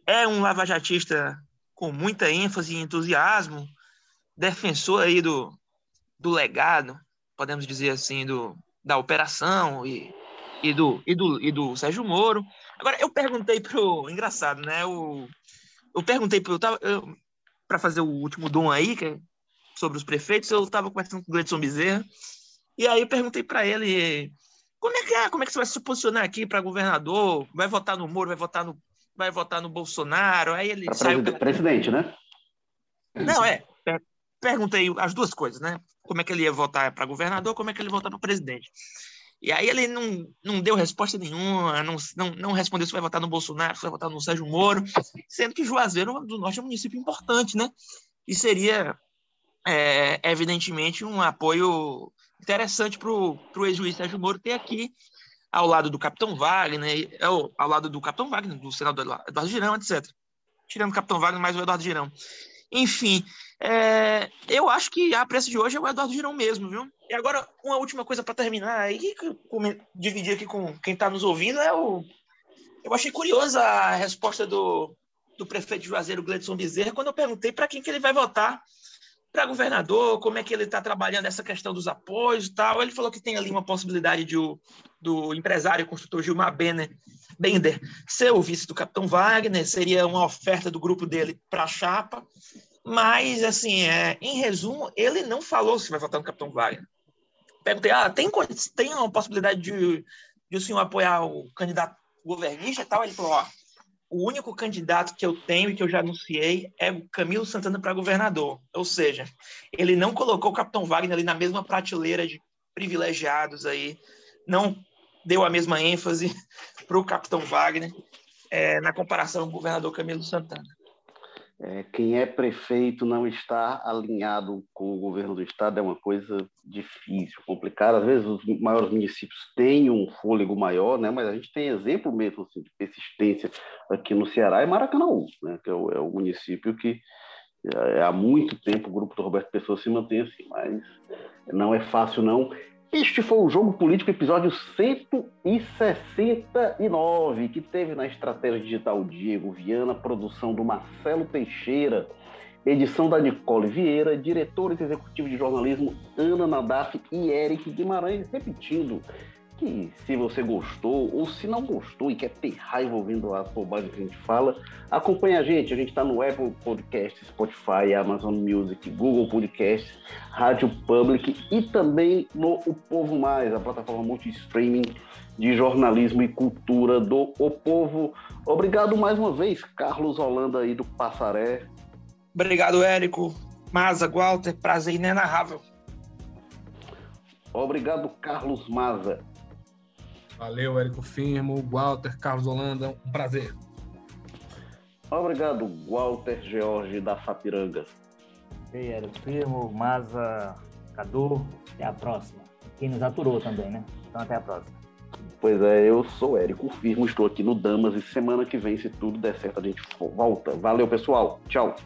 é um lavajatista com muita ênfase e entusiasmo, defensor aí do, do legado, podemos dizer assim, do, da operação e, e, do, e, do, e do Sérgio Moro. Agora, eu perguntei pro. Engraçado, né? O, eu perguntei pro. Para fazer o último dom aí, que é sobre os prefeitos, eu estava conversando com o Gleidson Bezerra, e aí eu perguntei para ele como é que é? Como é que você vai se posicionar aqui para governador? Vai votar no Moro, vai votar no, vai votar no Bolsonaro? Aí ele saiu presidente, presidente, né? Não, é. Perguntei as duas coisas, né? Como é que ele ia votar para governador, como é que ele ia votar para presidente. E aí ele não, não deu resposta nenhuma, não, não, não respondeu se vai votar no Bolsonaro, se vai votar no Sérgio Moro, sendo que Juazeiro do Norte é um município importante, né? E seria, é, evidentemente, um apoio interessante para o ex-juiz Sérgio Moro ter aqui, ao lado do Capitão Wagner, ao, ao lado do Capitão Wagner, do senador Eduardo Girão, etc. Tirando o Capitão Wagner, mais o Eduardo Girão. Enfim, é, eu acho que a pressa de hoje é o Eduardo Girão mesmo, viu? E agora, uma última coisa para terminar que dividir aqui com quem está nos ouvindo, é o. Eu achei curiosa a resposta do, do prefeito de Juazeiro, Gledson Bezerra, quando eu perguntei para quem que ele vai votar para governador, como é que ele está trabalhando essa questão dos apoios e tal. Ele falou que tem ali uma possibilidade de o, do empresário construtor Gilmar Bender, Bender ser o vice do Capitão Wagner, seria uma oferta do grupo dele para a chapa. Mas, assim, é, em resumo, ele não falou se vai votar no Capitão Wagner. Perguntei, ah, tem, tem uma possibilidade de, de o senhor apoiar o candidato governista e tal? Ele falou, ó, o único candidato que eu tenho e que eu já anunciei é o Camilo Santana para governador. Ou seja, ele não colocou o Capitão Wagner ali na mesma prateleira de privilegiados aí, não deu a mesma ênfase para o Capitão Wagner é, na comparação com o governador Camilo Santana é, quem é prefeito não está alinhado com o governo do estado é uma coisa difícil, complicada. Às vezes os maiores municípios têm um fôlego maior, né? Mas a gente tem exemplo mesmo assim, de persistência aqui no Ceará é Maracanãú, né? Que é o, é o município que é, há muito tempo o grupo do Roberto Pessoa se mantém assim, mas não é fácil não. Este foi o Jogo Político, episódio 169, que teve na Estratégia Digital Diego Viana, produção do Marcelo Teixeira, edição da Nicole Vieira, diretores executivos de jornalismo Ana Nadaf e Eric Guimarães, repetindo que se você gostou ou se não gostou e quer ter raiva ouvindo as bobagens que a gente fala, acompanhe a gente. A gente está no Apple Podcasts, Spotify, Amazon Music, Google Podcasts, Rádio Public e também no O Povo Mais, a plataforma multi-streaming de jornalismo e cultura do O Povo. Obrigado mais uma vez, Carlos Holanda aí do Passaré. Obrigado, Érico. Maza, Walter, prazer inenarrável. Obrigado, Carlos Maza. Valeu, Érico Firmo, Walter, Carlos Holanda, um prazer. Obrigado, Walter George da Sapiranga. Ei, Érico Firmo, Maza, Cadu, até a próxima. Quem nos aturou também, né? Então até a próxima. Pois é, eu sou Érico Firmo, estou aqui no Damas e semana que vem, se tudo der certo, a gente volta. Valeu, pessoal. Tchau.